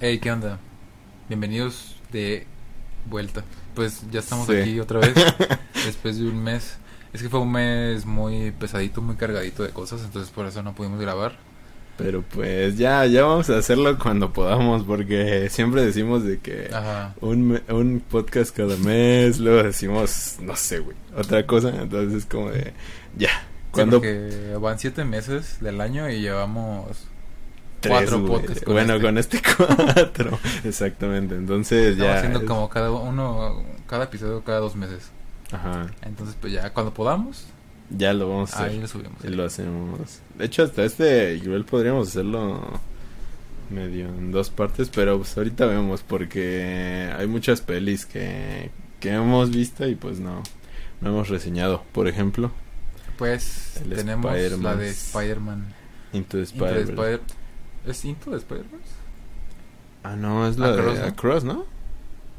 Hey, ¿qué onda? Bienvenidos de vuelta. Pues ya estamos Sí. aquí otra vez, después de un mes. Es que fue un mes muy pesadito, muy cargadito de cosas, entonces por eso no pudimos grabar. Pero pues ya, ya vamos a hacerlo cuando podamos, porque siempre decimos de que Ajá. un, un podcast cada mes, luego decimos, no sé, güey, otra cosa, entonces es como de, ya, Sí, cuando porque van siete meses del año y llevamos tres, cuatro güey. podcasts con bueno, este. con este cuatro, exactamente, entonces estamos ya, haciendo es- como cada uno, cada episodio cada dos meses. ajá, Entonces pues ya cuando podamos, ya lo vamos a hacer. ahí lo subimos. Y lo hacemos. De hecho, hasta este igual podríamos hacerlo medio en dos partes, pero pues ahorita vemos porque hay muchas pelis que, que hemos visto y pues no, no hemos reseñado. Por ejemplo, Pues tenemos la de Spider-Man. Into the Into the Spider-Verse. Spider- ¿Es Into the Spider-Verse? Ah, no, es la Across, de ¿no? Across, ¿no?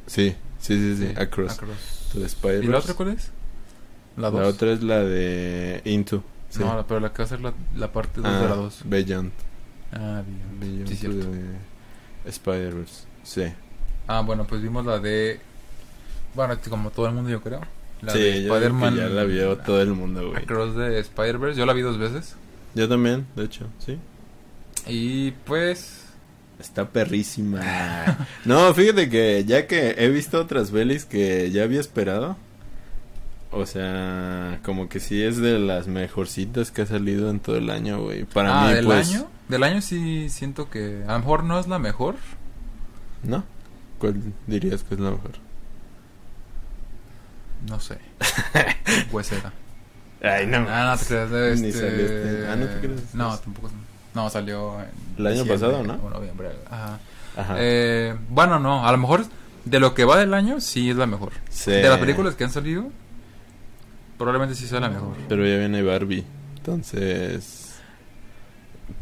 Sí, sí, sí, sí, Across. Across. To the ¿Y la otra cuál es? La La 2. otra es la de Into. sí. No, la- pero la que va a ser la, la parte 2 Ah, de la 2. Beyond. Ah, bien. Beyond Sí, to cierto. the Spider-Verse. Sí. Ah, bueno, pues vimos la de. Bueno, como todo el mundo, yo creo. La sí, de Spider-Man. ya la vio todo el mundo, güey. Across de Spider-Verse. Yo la vi dos veces. Yo también, de hecho, sí. Y pues. Está perrísima. no, fíjate que ya que he visto otras pelis que ya había esperado. O sea, como que sí es de las mejorcitas que ha salido en todo el año, güey. Para ah, mí, del pues. año. Del año sí siento que. A lo mejor no es la mejor. ¿No? ¿Cuál dirías que es la mejor? No sé. Huesera. Ay, no. Ah, no te creas. este... este- ah, ¿no te creas? No, tampoco. No, salió. en El año pasado, ¿no? O noviembre. Ajá. Ajá. Eh, bueno, no, a lo mejor de lo que va del año sí es la mejor. Sí. De las películas que han salido, probablemente sí sea la mejor. Pero ya viene Barbie. Entonces.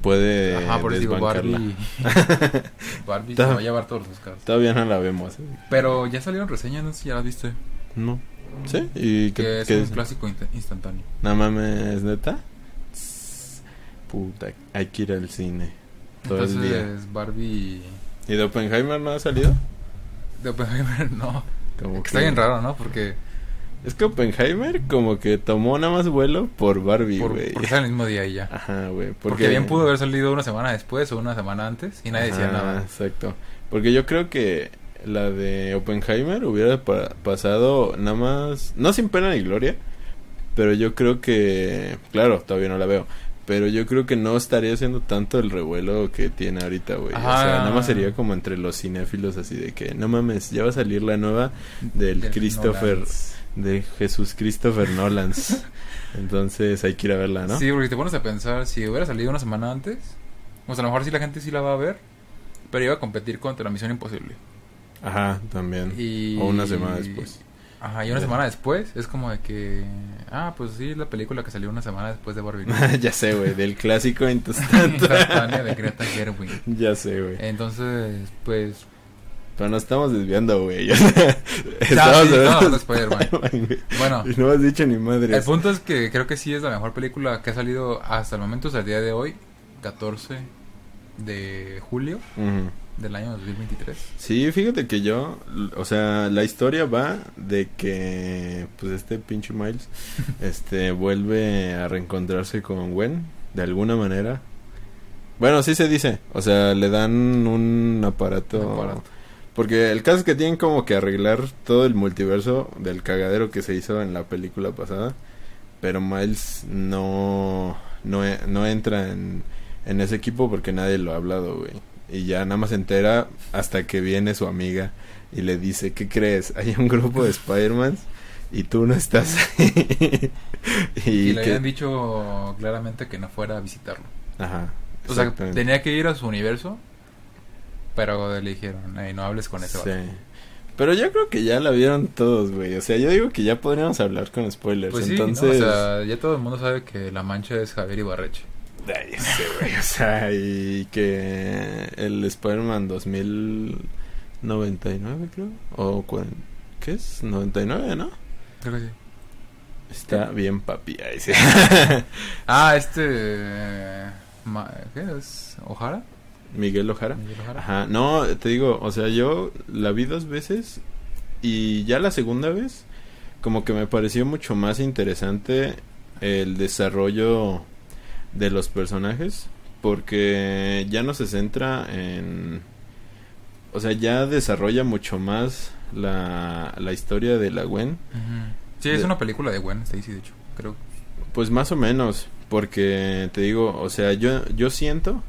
Puede. Ajá, por eso digo. Barbie. Barbie se va a llevar todos los Oscars. Todavía no la vemos. eh. Pero ya salieron reseñas, no sé si ya las viste. No. ¿Sí? ¿Y qué, Que es qué un dicen? clásico insta- instantáneo. No mames, neta. Puta, hay que ir al cine. Todo el día. Entonces, Barbie. ¿Y de Oppenheimer no ha salido? De Oppenheimer, no. Como Está bien raro, ¿no? Porque. Es que Oppenheimer como que tomó nada más vuelo por Barbie, Por, güey. porque sale el mismo día y ya. Ajá, güey. Porque, bien pudo haber salido una semana después o una semana antes y nadie decía nada. Exacto. Porque yo creo que la de Oppenheimer hubiera pa- pasado nada más, no sin pena ni gloria, pero yo creo que, claro, todavía no la veo, pero yo creo que no estaría haciendo tanto el revuelo que tiene ahorita, güey. O sea, nada más sería como entre los cinéfilos así de que, no mames, ya va a salir la nueva del Del Christopher, Nolans. de Jesús Christopher Nolans. Entonces hay que ir a verla, ¿no? Sí, porque te pones a pensar, si hubiera salido una semana antes, pues a lo mejor sí la gente sí la va a ver, pero iba a competir contra la Misión Imposible. Ajá, también. Y... O una semana después. Ajá, y una semana después es como de que... Ah, pues sí, la película que salió una semana después de Barbie. ya sé, güey, del clásico instantáneo. De Greta Gerwig. Ya sé, güey. Entonces, pues... Pero nos estamos desviando, güey. Ya, estamos hablando no, de Spider-Man. Bueno, Y no has dicho ni madre. el punto es que creo que sí es la mejor película que ha salido hasta el momento, hasta el día de hoy, 14 de julio del año 2023. Sí, fíjate que yo, o sea, la historia va de que, pues, este pinche Miles, este, vuelve a reencontrarse con Gwen, de alguna manera. Bueno, sí se dice, o sea, le dan un aparato, Un aparato. Porque el caso es que tienen como que arreglar todo el multiverso del cagadero que se hizo en la película pasada. Pero Miles no, no, no entra en, en ese equipo porque nadie lo ha hablado, güey. Y ya nada más se entera hasta que viene su amiga y le dice, ¿qué crees? Hay un grupo de Spider-Man y tú no estás ahí. y Y, le que- habían dicho claramente que no fuera a visitarlo. Ajá. O sea, tenía que ir a su universo, pero le dijeron, "Ey, no hables con ese Sí. vato". Pero yo creo que ya la vieron todos, güey. O sea, yo digo que ya podríamos hablar con spoilers. Pues sí, ¿no? Entonces, o sea, ya todo el mundo sabe que la mancha es Javier Ibarreche. Ay, ese güey, o sea, y que el Spider-Man 2099, creo. O ¿qué es? 99, ¿no? Creo que sí. Está bien papi. Ahí sí. Ah, este... eh, ¿Qué es? ¿Ojara? Miguel Ojara. Miguel Ojara. Ajá, no, te digo, o sea, yo la vi dos veces y ya la segunda vez como que me pareció mucho más interesante el desarrollo de los personajes porque ya no se centra en o sea, ya desarrolla mucho más la, la historia de la Gwen. Sí, es De- una película de Gwen Stacy, de hecho, creo. Pues más o menos, porque te digo, o sea, yo, yo siento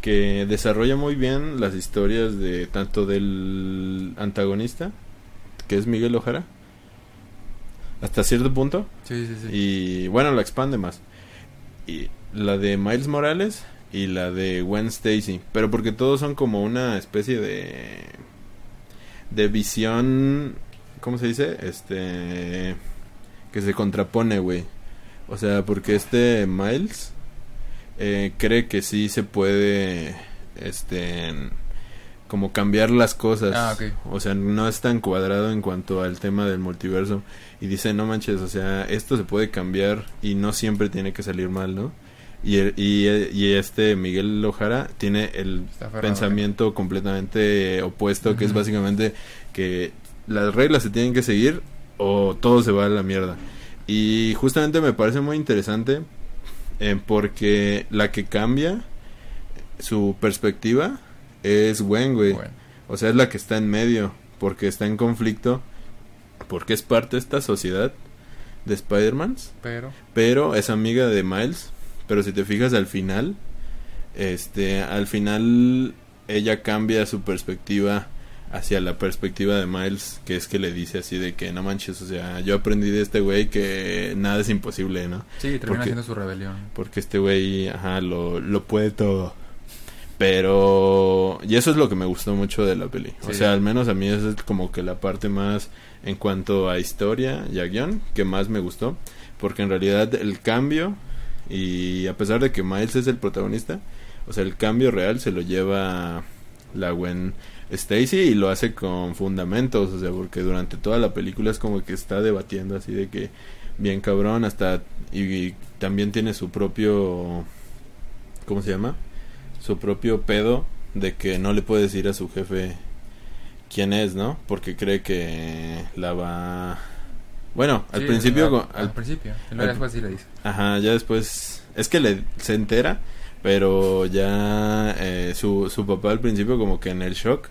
que desarrolla muy bien las historias de tanto del antagonista, que es Miguel Ojara, hasta cierto punto, Sí, sí, sí. y bueno, la expande más. Y la de Miles Morales y la de Gwen Stacy, pero porque todos son como una especie de de visión, ¿cómo se dice? Este que se contrapone, güey. O sea, porque este Miles eh, cree que sí se puede este como cambiar las cosas. Ah, ok. O sea, no es tan cuadrado en cuanto al tema del multiverso. Y dice, no manches, o sea, esto se puede cambiar y no siempre tiene que salir mal, ¿no? Y, y, y este Miguel Ojara tiene el pensamiento completamente opuesto, que es básicamente que las reglas se tienen que seguir o todo se va a la mierda. Y justamente me parece muy interesante eh, porque la que cambia su perspectiva es Gwen, güey. Bueno. O sea, es la que está en medio, porque está en conflicto, porque es parte de esta sociedad de Spider-Man, Pero, pero es amiga de Miles. Pero si te fijas al final, este, al final ella cambia su perspectiva hacia la perspectiva de Miles, que es que le dice así de que no manches, o sea, yo aprendí de este güey que nada es imposible, ¿no? sí, termina Porque- haciendo su rebelión. Porque este güey, ajá, lo, lo puede todo. Pero... Y eso es lo que me gustó mucho de la peli. O sea, al menos a mí esa es como que la parte más en cuanto a historia y a guion que más me gustó. Porque en realidad el cambio, y a pesar de que Miles es el protagonista, o sea, el cambio real se lo lleva la Gwen Stacy y lo hace con fundamentos. O sea, porque durante toda la película es como que está debatiendo así de que bien cabrón hasta y, también tiene su propio ¿cómo se llama? su propio pedo de que no le puede decir a su jefe quién es, ¿no? Porque cree que la va bueno, al Sí, principio al, con- al al- principio. Y al- luego después sí le dice. Ajá, ya después es que le se entera, pero ya eh, su, su papá al principio como que en el shock,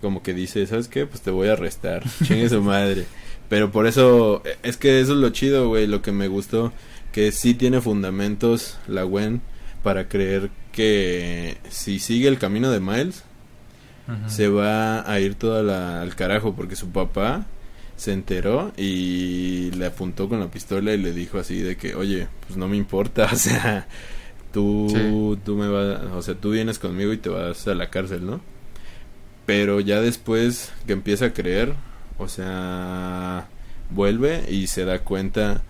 como que dice, ¿sabes qué? Pues te voy a arrestar, chingue su madre. Pero por eso, eh, es que eso es lo chido, güey, lo que me gustó, que sí tiene fundamentos la Gwen para creer que si sigue el camino de Miles, se va a ir toda la, al carajo porque su papá se enteró y le apuntó con la pistola y le dijo así de que, oye, pues no me importa, o sea, tú, Sí. tú me vas, o sea, tú vienes conmigo y te vas a la cárcel, ¿no? Pero ya después que empieza a creer, o sea, vuelve y se da cuenta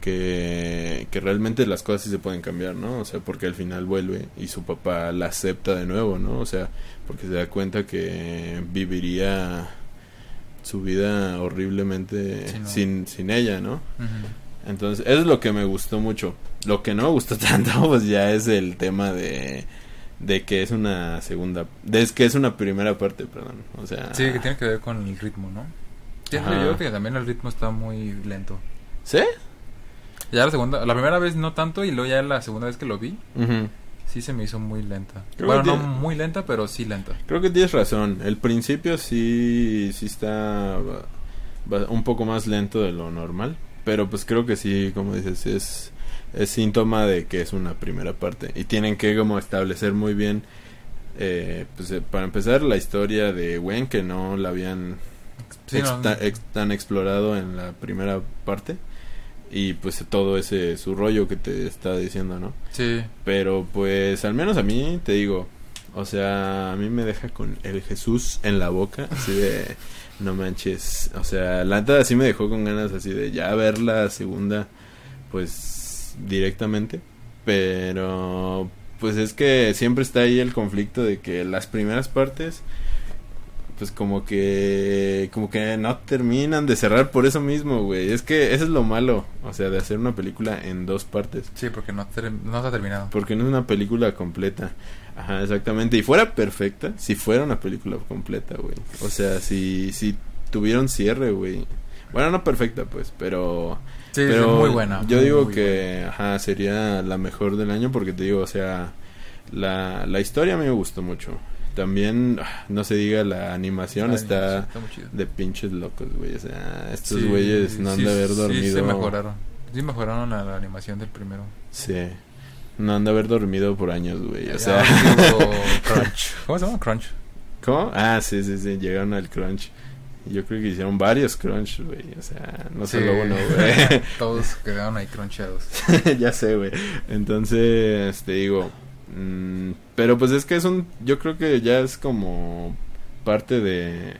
que, que realmente las cosas sí se pueden cambiar, ¿no? O sea, porque al final vuelve y su papá la acepta de nuevo, ¿no? O sea, porque se da cuenta que viviría su vida horriblemente Sí, no. sin, sin ella, ¿no? Entonces, eso es lo que me gustó mucho. Lo que no me gustó tanto, pues ya es el tema de, de que es una segunda, de es que es una primera parte, perdón. O sea, Sí, que tiene que ver con el ritmo, ¿no? Siento yo que también el ritmo está muy lento. ¿Sí? Ya la segunda, la primera vez no tanto y luego ya la segunda vez que lo vi, Ujú. Sí se me hizo muy lenta. Creo bueno, no muy lenta, pero sí lenta. Creo que tienes razón. El principio sí, sí está un poco más lento de lo normal. Pero pues creo que sí, como dices, es, es síntoma de que es una primera parte. Y tienen que como establecer muy bien, eh, pues eh, para empezar, la historia de Gwen, que no la habían Sí, no, exta- ex- tan explorado en la primera parte. Y pues todo ese su rollo que te está diciendo, ¿no? sí. Pero pues al menos a mí, te digo, o sea, a mí me deja con el Jesús en la boca, así de, no manches, o sea, la neta sí me dejó con ganas así de ya ver la segunda, pues directamente, pero pues es que siempre está ahí el conflicto de que las primeras partes, pues como que como que no terminan de cerrar por eso mismo, güey. Es que eso es lo malo, o sea, de hacer una película en dos partes. Sí, porque no, no está terminado. Porque no es una película completa. Ajá, exactamente. Y fuera perfecta, si fuera una película completa, güey. O sea, si, si tuviera un cierre, güey. Bueno, no perfecta, pues, pero... Sí, pero sí, muy buena. Yo muy, digo muy que, ajá, sería la mejor del año porque te digo, o sea, la, la historia a mí me gustó mucho. También, no se diga, la animación está Sí, de pinches locos, güey. O sea, estos Sí, güeyes no han sí, de haber Sí, dormido. se mejoraron. Sí, mejoraron la, la animación del primero. Sí. No han de haber dormido por años, güey. O sea, sí Crunch. ¿Cómo se llama? Crunch. ¿Cómo? Ah, sí, sí, sí, llegaron al crunch. Yo creo que hicieron varios crunch, güey. O sea, no Sí. solo uno, güey. Todos quedaron ahí crunchados. ya sé, güey. Entonces, te digo. mm, pero pues es que es un. Yo creo que ya es como parte de.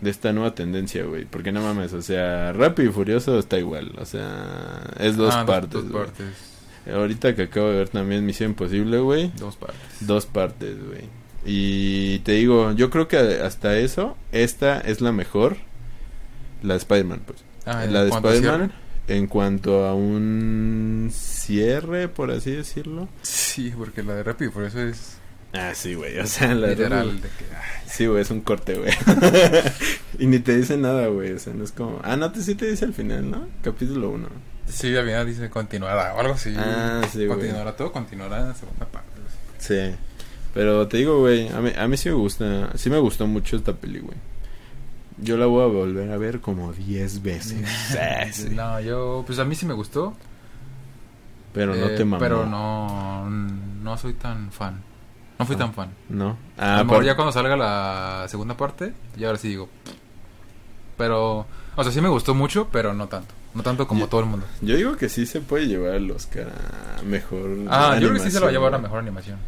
De esta nueva tendencia, güey. Porque no mames, o sea, Rápido y Furioso está igual. O sea, es dos Ah, partes. Dos güey. partes. Ahorita que acabo de ver también Misión Imposible, güey. Dos partes. Dos partes, güey. Y te digo, yo creo que hasta eso, esta es la mejor. La de Spider-Man, pues. Ah, ¿en la de Spider-Man, en cuanto a un cierre, por así decirlo. Sí, porque la de Rápido, por eso es Ah, sí, güey. O sea, la literal. de- que, Sí, güey, es un corte, güey. y ni te dice nada, güey. O sea, no es como. Ah, no, te, sí te dice al final, ¿no? Capítulo 1. sí, al final dice continuará o algo así. Ah, sí, güey. Continuará todo, continuará en la segunda parte. Sí. Pero te digo, güey, a mí, a mí sí me gusta, sí me gustó mucho esta peli, güey. Yo la voy a volver a ver como 10 veces. Sí. No, yo, pues a mí sí me gustó. Pero no eh, te mamó. Pero no, no soy tan fan. No fui Ah. tan fan. No. a Ah, lo mejor ya cuando salga la segunda parte, ya ahora sí digo. Pero, o sea, sí me gustó mucho, pero no tanto. No tanto como Yo- todo el mundo. Yo digo que sí se puede llevar el Oscar a mejor. Ah, yo creo que sí se lo va a llevar a mejor animación.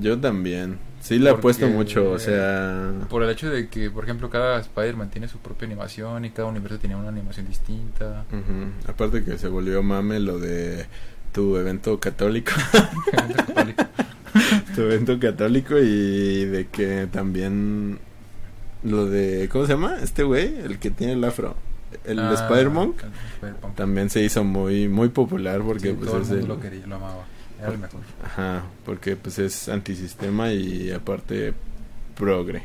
Yo también. Sí le apuesto mucho, o sea. Por el hecho de que, por ejemplo, cada Spider-Man tiene su propia animación y cada universo tiene una animación distinta. Aparte que se volvió mame lo de tu evento católico. tu evento católico y de que también lo de ¿cómo se llama? Este güey, el que tiene el afro, el Ah, Spider-Punk. también se hizo muy muy popular porque Sí, pues todo el mundo lo quería, lo amaba. Era el mejor. ajá, porque pues es antisistema y aparte progre.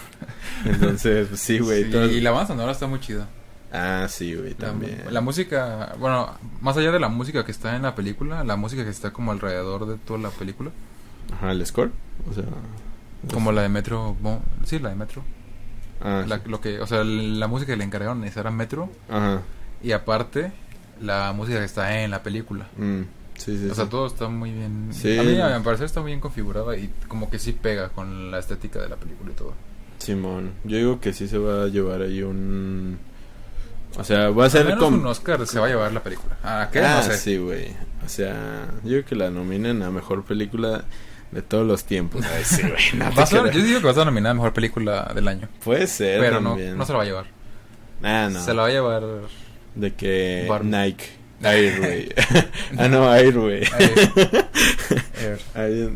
Entonces, pues, sí, güey, Sí, Y la banda sonora está muy chida. Ah, sí, güey, también. la música, bueno, más allá de la música que está en la película, la música que está como alrededor de toda la película, Ajá, el score, o sea, como la de Metro, bon- sí, la de Metro, ah, la, sí. lo que, o sea, la música que le encargaron esa era Metro ajá. y aparte la música que está en la película. mm, sí, sí. O sea, sí. todo está muy bien. A mí, a mi parecer, está muy bien configurada y como que sí pega con la estética de la película y todo. Simón, yo digo que sí se va a llevar ahí un o sea, va a ser como un Oscar se va a llevar la película. ¿A qué? Ah, no sé. sí, güey. O sea, yo digo que la nominen a mejor película de todos los tiempos. Ay, sí, güey. no a yo digo que va a ser nominada a mejor película del año. Puede ser Pero no, no se la va a llevar. Ah, no. Se la va a llevar. De que Barbie. Nike. Air, güey. ah, no, Air, güey.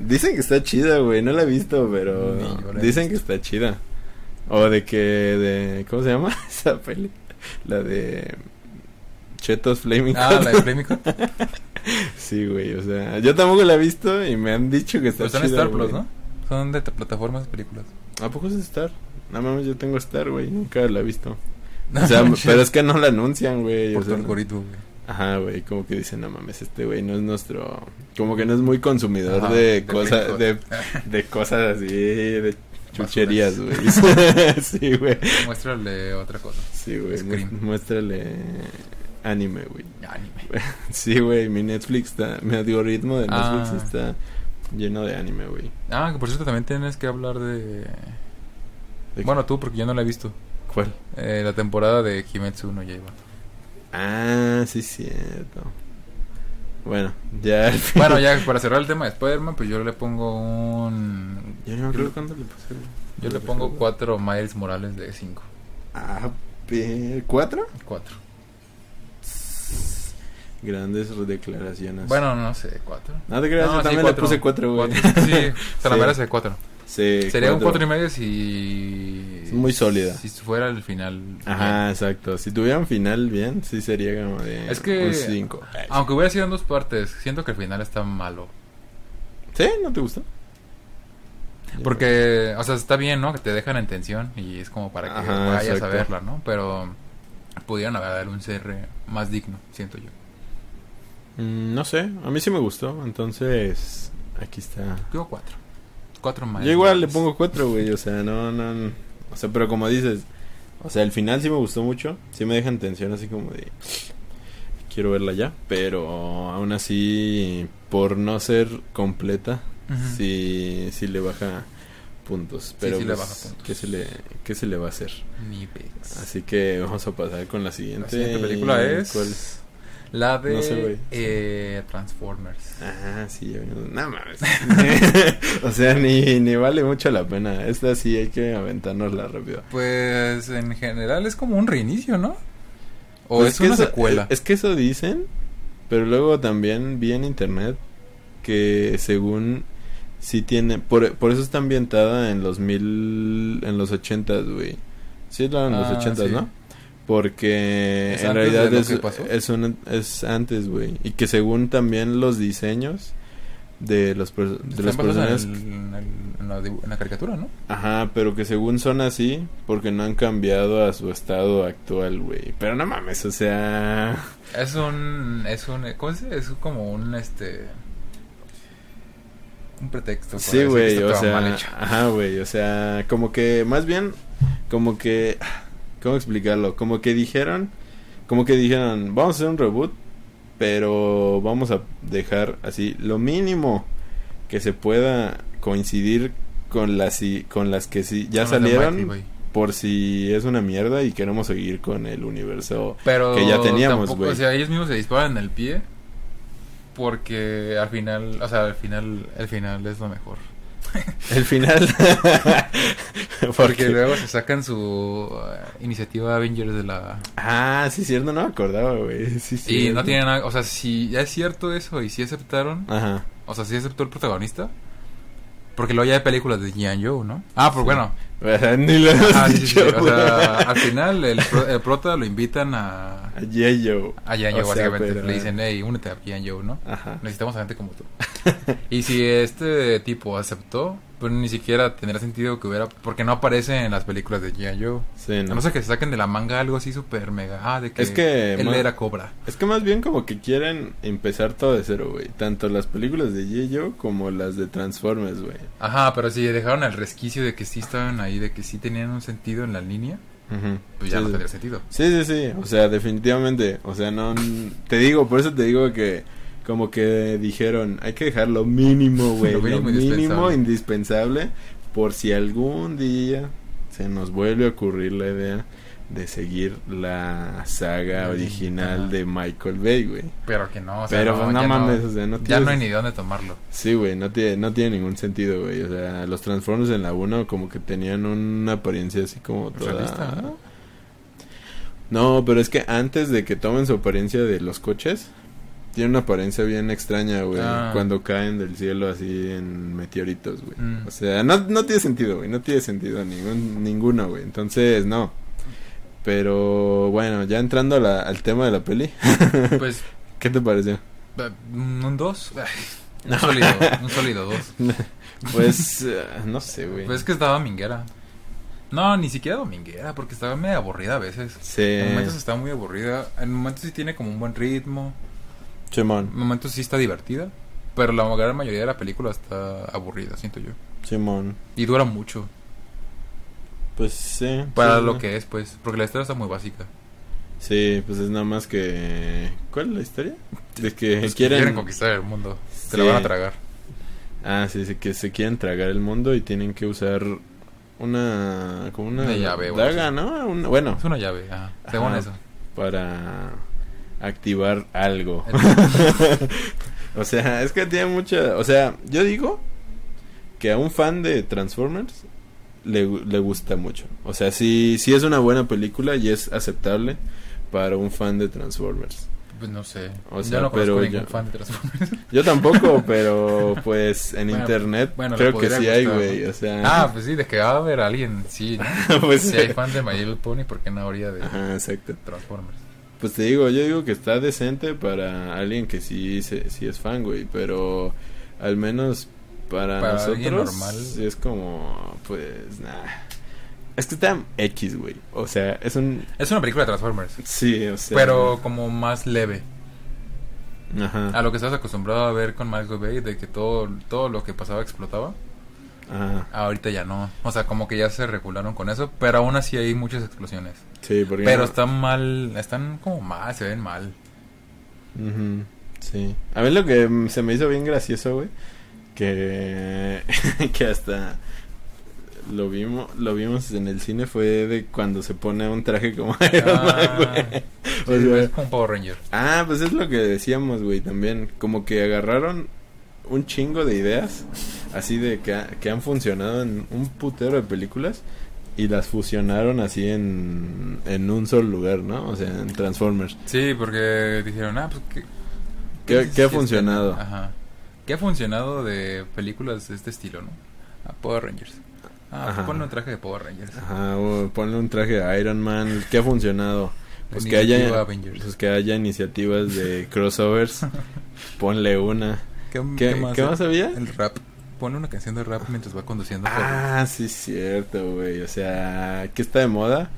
Dicen que está chida, güey. No la he visto, pero dicen visto. que está chida. O de que de ¿cómo se llama esa peli? La de Chetos Flaming Ah, la de Flaming. Sí, güey, o sea, yo tampoco la he visto y me han dicho que está Pero chida, Star Plus. ¿no? Son de plataformas de películas. ¿A poco es Star? No mames, yo tengo Star, güey, nunca la he visto. O sea, pero es que no la anuncian, güey. o Por tu sea, algoritmo, güey. Ajá, güey, como que dicen, no mames, este güey no es nuestro... Como que no es muy consumidor Ajá, de, de cosas, de, de cosas así, de chucherías, güey. sí, güey. Muéstrale otra cosa. Sí, güey, muéstrale anime, güey. Anime. Sí, güey, mi Netflix está, mi algoritmo de Netflix Ah. está lleno de anime, güey. Ah, que por cierto también tienes que hablar de... ¿De Bueno, tú, porque yo no la he visto. ¿Cuál? Eh, la temporada de Kimetsu no Yaiba. Ah, sí, cierto. Bueno, ya. Bueno, ya para cerrar el tema de Spider-Man, pues yo le pongo un... Yo no me acuerdo cuándo le puse. Yo le pongo 4 Miles Morales de 5. Ah, ¿cuatro? 4. Grandes declaraciones. Bueno, no sé, 4. no te creas, yo también le puse cuatro, güey. Sí, se la merece 4. Sí, Sería un cuatro. 4 y medio si muy sólida. Si fuera el final. Ajá, exacto. Si tuviera un final bien, sí sería como de. Es que. Un 5. Aunque hubiera sido en dos partes, siento que el final está malo. ¿Sí? ¿No te gusta? Porque, o sea, está bien, ¿no? Que te dejan en tensión y es como para que Ajá, vayas exacto. a verla, ¿no? Pero pudieran haber dado un cierre más digno, siento yo. Mm, no sé, a mí sí me gustó, entonces aquí está. Digo cuatro. Cuatro más. Yo igual le pongo 4, güey, o sea, no, no, no. O sea, pero como dices, o sea, el final sí me gustó mucho, sí me deja en tensión así como de quiero verla ya, pero aún así por no ser completa, sí sí le baja puntos, pero sí le pues, baja puntos. ¿qué se le qué se le va a hacer? Ni. Así que vamos a pasar con la siguiente. La siguiente película ¿Y es. cuál? La de No sé, güey. eh, Transformers. Ah, sí. No mames. o sea, ni, ni vale mucho la pena. Esta sí hay que aventárnosla rápido. Pues en general es como un reinicio, ¿no? O Pues es que una eso- secuela. Es que eso dicen, pero luego también vi en internet que según sí tiene, por, por eso está ambientada en los mil, en los ochentas, güey. Sí, en los Ah, ochentas, sí. ¿no? Porque ¿Es en realidad es, es, un- es antes, güey. Y que según también los diseños de los, de Están los basados personajes en, el- en la, en la caricatura, ¿no? Ajá, pero que según son así porque no han cambiado a su estado actual, güey. Pero no mames, o sea... Es un, es un, ¿cómo se dice? Es como un, este, un pretexto. Sí, güey, o sea... mal hecho. Ajá, güey, o sea, como que más bien, como que... ¿Cómo explicarlo? Como que dijeron, como que dijeron, vamos a hacer un reboot, pero vamos a dejar así lo mínimo que se pueda coincidir con las, con las que sí ya salieron. Por si es una mierda y queremos seguir con el universo Pero que ya teníamos, güey. O sea, ellos mismos se disparan en el pie porque al final, o sea, al final, el final es lo mejor. El final. Porque luego se sacan su eh, iniciativa Avengers de la... Ah, sí, cierto, no me acordaba, güey. Sí, Y cierto. no tienen nada, o sea, si ya es cierto eso y si aceptaron, Ajá. o sea, si aceptó el protagonista, porque luego ya hay películas de Gian Joe, ¿no? Ah, pues Sí. bueno, Ni lo Ah, sí, sí. O sea, al final el, pro- el prota lo invitan a, A Yayo. a O Joe, sea, básicamente. pero- Le dicen, hey, únete a Gian Joe, ¿no? Ajá. Necesitamos a gente como tú. y si este tipo aceptó, pues ni siquiera tendría sentido que hubiera... Porque no aparece en las películas de Gian Joe. Sí, A no. no ser que se saquen de la manga algo así súper mega... Ah, de que, Es que él era Cobra. Es que más bien como que quieren empezar todo de cero, güey. Tanto las películas de Yayo como las de Transformers, güey. Ajá, pero si dejaron el resquicio de que sí estaban ahí, de que sí tenían un sentido en la línea, pues ya Sí, no sí. tendría sentido. Sí, sí, sí, o sea, definitivamente, o sea, no, te digo, por eso te digo que como que dijeron, hay que dejar lo mínimo, güey, Lo lo mínimo indispensable. indispensable por si algún día se nos vuelve a ocurrir la idea de seguir la saga original de Michael Bay, güey. Pero que no, o sea, Pero pues, no ya mames, o sea, no Ya tienes- no hay ni dónde tomarlo. Sí, güey, no tiene, no tiene ningún sentido, güey. O sea, los Transformers en la 1 como que tenían una apariencia así como toda... Realista, ¿no? No, pero es que antes de que tomen su apariencia de los coches, tiene una apariencia bien extraña, güey. Ah. Cuando caen del cielo así en meteoritos, güey. Mm. O sea, no, no tiene sentido, güey. No tiene sentido ningún, ninguno, güey. Entonces, no. Pero bueno, ya entrando a la- al tema de la peli, Pues, ¿qué te pareció? eh, un 2. No. Un sólido, un sólido 2. Pues, eh, no sé, güey. Pues es que estaba dominguera. No, ni siquiera dominguera, porque estaba medio aburrida a veces. sí. En momentos está muy aburrida. En momentos sí tiene como un buen ritmo. Simón, En momentos sí está divertida. Pero la gran mayoría de la película está aburrida, siento yo. Simón. Y dura mucho. Pues sí. Para sí, lo sí. que es, pues. Porque la historia está muy básica. Sí, pues es nada más que... ¿Cuál es la historia? De que Pues quieren... conquistar el mundo. Se la van a tragar. Ah, sí, sí, que se quieren tragar el mundo y tienen que usar una... como una... Una llave o daga, ¿no? Una- bueno, Es una llave, ajá. Según Ajá. eso. para activar algo. o sea, es que tiene mucha... O sea, yo digo que a un fan de Transformers le, le gusta mucho. O sea, sí, sí es una buena película y es aceptable para un fan de Transformers. Pues no sé. O Yo sea, no conozco pero ningún yo- fan de Transformers. Yo tampoco, pero pues en Bueno, internet bueno, creo que sí hay, güey. ¿no? O sea, Ah, pues sí, de que va a haber alguien, sí, ¿no? Pues si sí. hay fan de My Little Pony, ¿por qué no habría de Ajá, exacto. Transformers? Pues te digo, yo digo que está decente para alguien que sí, se- sí es fan, güey, pero al menos para, Para nosotros normal. es como, pues, nah. Es que está X, güey. O sea, es un... Es una película de Transformers, Sí, o sea... pero como más leve. Ajá. A lo que estás acostumbrado a ver con Michael Bay, de que todo, todo lo que pasaba explotaba. Ajá. Ahorita ya no. O sea, como que ya se regularon con eso, pero aún así hay muchas explosiones. Sí, porque... Pero están mal, están como mal, se ven mal. Sí. A mí lo que se me hizo bien gracioso, güey, que, que hasta lo vimos, lo vimos en el cine fue de cuando se pone un traje como Iron Man, Ah, güey. sí, O sea, es como Power Ranger. ah, pues es lo que decíamos, güey, también. Como que agarraron un chingo de ideas, así de que, ha- que han funcionado en un putero de películas y las fusionaron así en, en un solo lugar, ¿no? O sea, en Transformers. Sí, porque dijeron, ah, pues ¿qué, ¿Qué, qué ha sí, funcionado? está- Ajá. ¿Qué ha funcionado de películas de este estilo, no? Ah, Power Rangers. Ah, pues Ajá. ponle un traje de Power Rangers. Ajá, o ponle un traje de Iron Man. ¿Qué ha funcionado? Pues que haya, Avengers. pues que haya iniciativas de crossovers. Ponle una. ¿Qué, ¿Qué, ¿qué más había? El rap. Ponle una canción de rap mientras va conduciendo. por- Ah, sí, cierto, güey. O sea, ¿qué está de moda?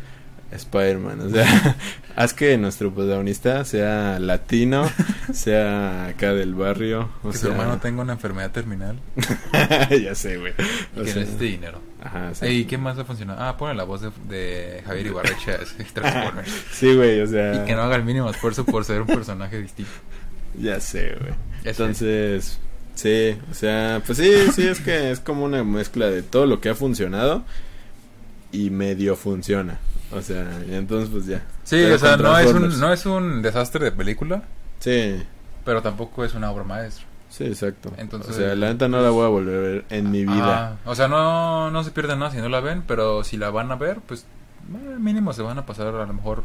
Spider-Man. O sea, haz que nuestro protagonista sea latino, sea acá del barrio. O que su sea, hermano tenga una enfermedad terminal ya sé, güey. y que sea, necesite dinero. Ajá, sí. ¿Y qué más ha funcionado? Ah, pone la voz de, de Javier Ibarreche a ese Transformers. Sí, güey, o sea. y que no haga el mínimo esfuerzo por ser un personaje distinto. Ya sé, güey. Entonces, sí, o sea, pues sí, sí, es que es como una mezcla de todo lo que ha funcionado y medio funciona. O sea, y entonces pues ya. Sí, Pero o sea, no es, un, no es un desastre de película, Sí, pero tampoco es una obra maestra. sí, exacto. Entonces- o sea, la neta no la voy a volver a ver en mi vida. Ah, o sea, no, no se pierden nada si no la ven, pero si la van a ver, pues eh, mínimo se van a pasar a lo mejor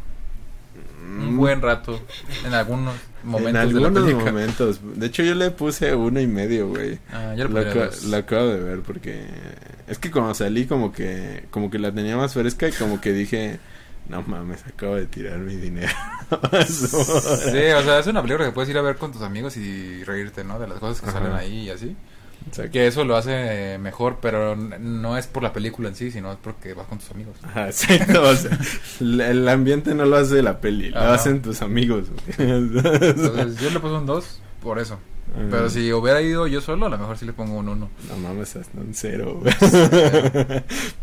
un Mm, buen rato en algunos momentos en de algunos momentos. De hecho, yo le puse uno y medio, güey. Ah, ya lo La, pondría acabo- de ver porque es que cuando salí como que como que la tenía más fresca y como que dije no mames acabo de tirar mi dinero Sí, o sea, es una película que puedes ir a ver con tus amigos y reírte, ¿no? De las cosas que Ajá. salen ahí y así. Que eso lo hace mejor, pero no es por la película en sí, sino es porque vas con tus amigos. Ajá, exacto, o sea, el ambiente no lo hace la peli, lo Ajá. hacen tus amigos. Entonces yo le puse un 2 por eso. Pero si hubiera ido yo solo, a lo mejor sí le pongo un 1. No mames, hasta un cero. güey.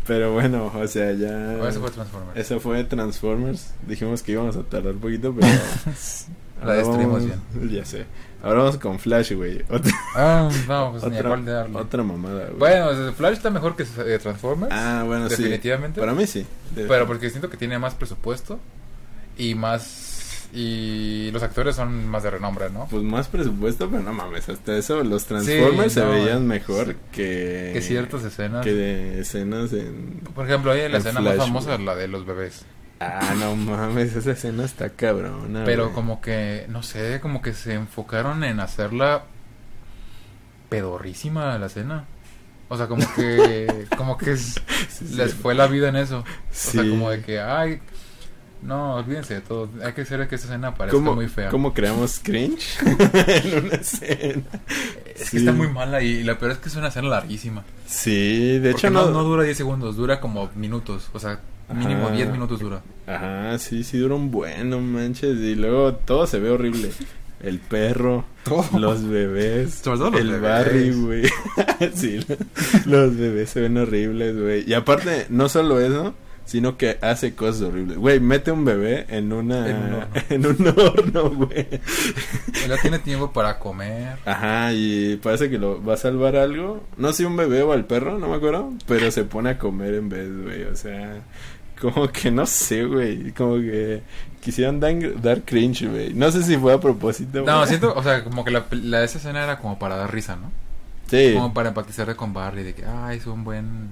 Pero bueno, o sea, ya... Eso fue Transformers. Eso fue Transformers. Dijimos que íbamos a tardar un poquito, pero... La destruimos vamos- Ya sé. Ahora vamos con Flash, güey. Otra, Ah, no, pues ni a otra, darle. otra mamada, güey. Bueno, Flash está mejor que eh, Transformers. Ah, bueno, sí. definitivamente. Para mí sí. Pero porque siento que tiene más presupuesto y más. Y los actores son más de renombre, ¿no? Pues más presupuesto, pero no mames. Hasta eso, los Transformers Sí, se veían sí. mejor que... Que ciertas escenas. Que de escenas en... Por ejemplo, hay la en escena Flash, más famosa, güey. la de los bebés. Ah, no mames, esa escena está cabrona. Pero como que, no sé, como que se enfocaron en hacerla pedorrísima la escena. O sea, como que, como que sí. les fue la vida en eso. O sea, como de que, ay, no, olvídense de todo. Hay que hacer que esta escena parezca ¿Cómo, muy fea. ¿Cómo creamos cringe en una escena? Es Sí. que está muy mala y, y la peor es que es una escena larguísima. Sí, de Porque hecho no, no... no dura 10 segundos, dura como minutos. O sea, mínimo Ajá. 10 minutos dura. Ajá, sí, sí dura un buen, no manches. Y luego todo se ve horrible. El perro, los bebés, Sobre todo los el bebés. Barry, güey. sí, los bebés se ven horribles, güey. Y aparte, no solo eso, sino que hace cosas horribles. Güey, mete un bebé en una... En un horno. en un horno, güey. Él no tiene tiempo para comer. Ajá, y parece que lo va a salvar algo. No sé, un bebé o al perro, no me acuerdo. Pero se pone a comer en vez, güey. O sea, como que no sé, güey. Como que quisieron dan- dar cringe, güey. No sé si fue a propósito. No, güey. siento, o sea, como que la, la esa escena era como para dar risa, ¿no? Sí, Como para empatizar con Barry, de que, ay, es un buen...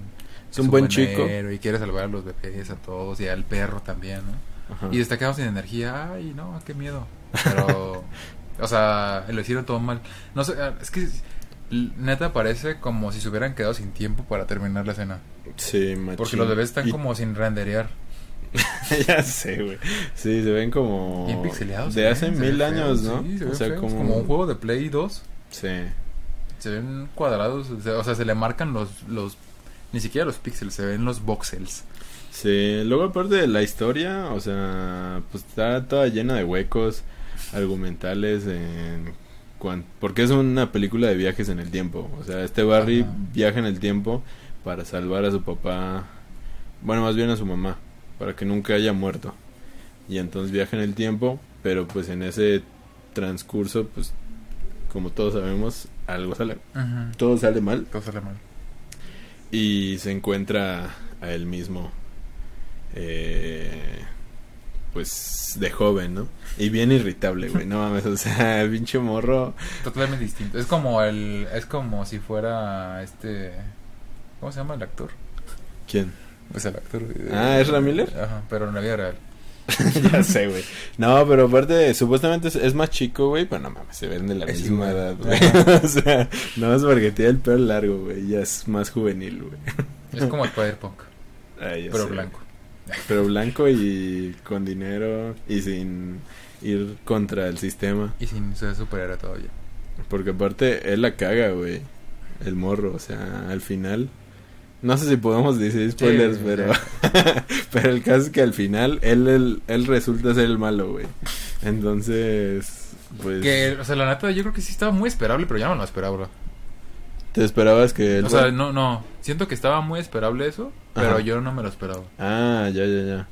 es un buen chico. Y quiere salvar a los bebés, a todos, y al perro también, ¿no? Ajá. Y quedando sin energía, ay, no, qué miedo. Pero, o sea, lo hicieron todo mal. No sé, ah, es que neta parece como si se hubieran quedado sin tiempo para terminar la escena. Sí, machín. Porque los bebés están Y- como sin renderear. ya sé, güey. Sí, se ven como... Bien pixeleados. De hace mil años, feos, ¿no? Sí, se o ven sea, feos, como... como un juego de Play 2. Sí. Se ven cuadrados, o sea, se le marcan los, los... Ni siquiera los píxeles, se ven los voxels. Sí, luego aparte de la historia, o sea, pues está toda llena de huecos argumentales en porque es una película de viajes en el tiempo, o sea, este Barry Ajá. viaja en el tiempo para salvar a su papá, bueno, más bien a su mamá, para que nunca haya muerto. Y entonces viaja en el tiempo, pero pues en ese transcurso, pues como todos sabemos, algo sale, todo sale mal Todo sale mal. y se encuentra a él mismo eh, pues de joven, ¿no? Y bien irritable, güey, no mames, o sea, pinche morro, Totalmente distinto. Es como el... Es como si fuera este... ¿Cómo se llama el actor? ¿quién? Pues el actor. eh, Ah, ¿Ezra Miller? Ajá, pero en la vida real. ya sé, güey. No, pero aparte, supuestamente es, es más chico, güey, pero no mames, se ven de la Es misma edad, güey. O sea, no es porque tiene el pelo largo, güey, ya es más juvenil, güey. Es como el Spider-Punk, Ay, ya pero sé, blanco. Pero blanco y con dinero y sin ir contra el sistema. Y sin ser superhéroe todavía. Porque aparte, él la caga, güey. El morro, o sea, al final. No sé si podemos decir spoilers, Sí, pero. sí. pero el caso es que al final, él, él, él resulta ser el malo, güey. Entonces, pues. Que, o sea, la neta, yo creo que sí estaba muy esperable, pero ya no lo esperaba. ¿Te esperabas que él. O sea, no, no. Siento que estaba muy esperable eso, pero Ajá. yo no me lo esperaba. Ah, ya, ya, ya.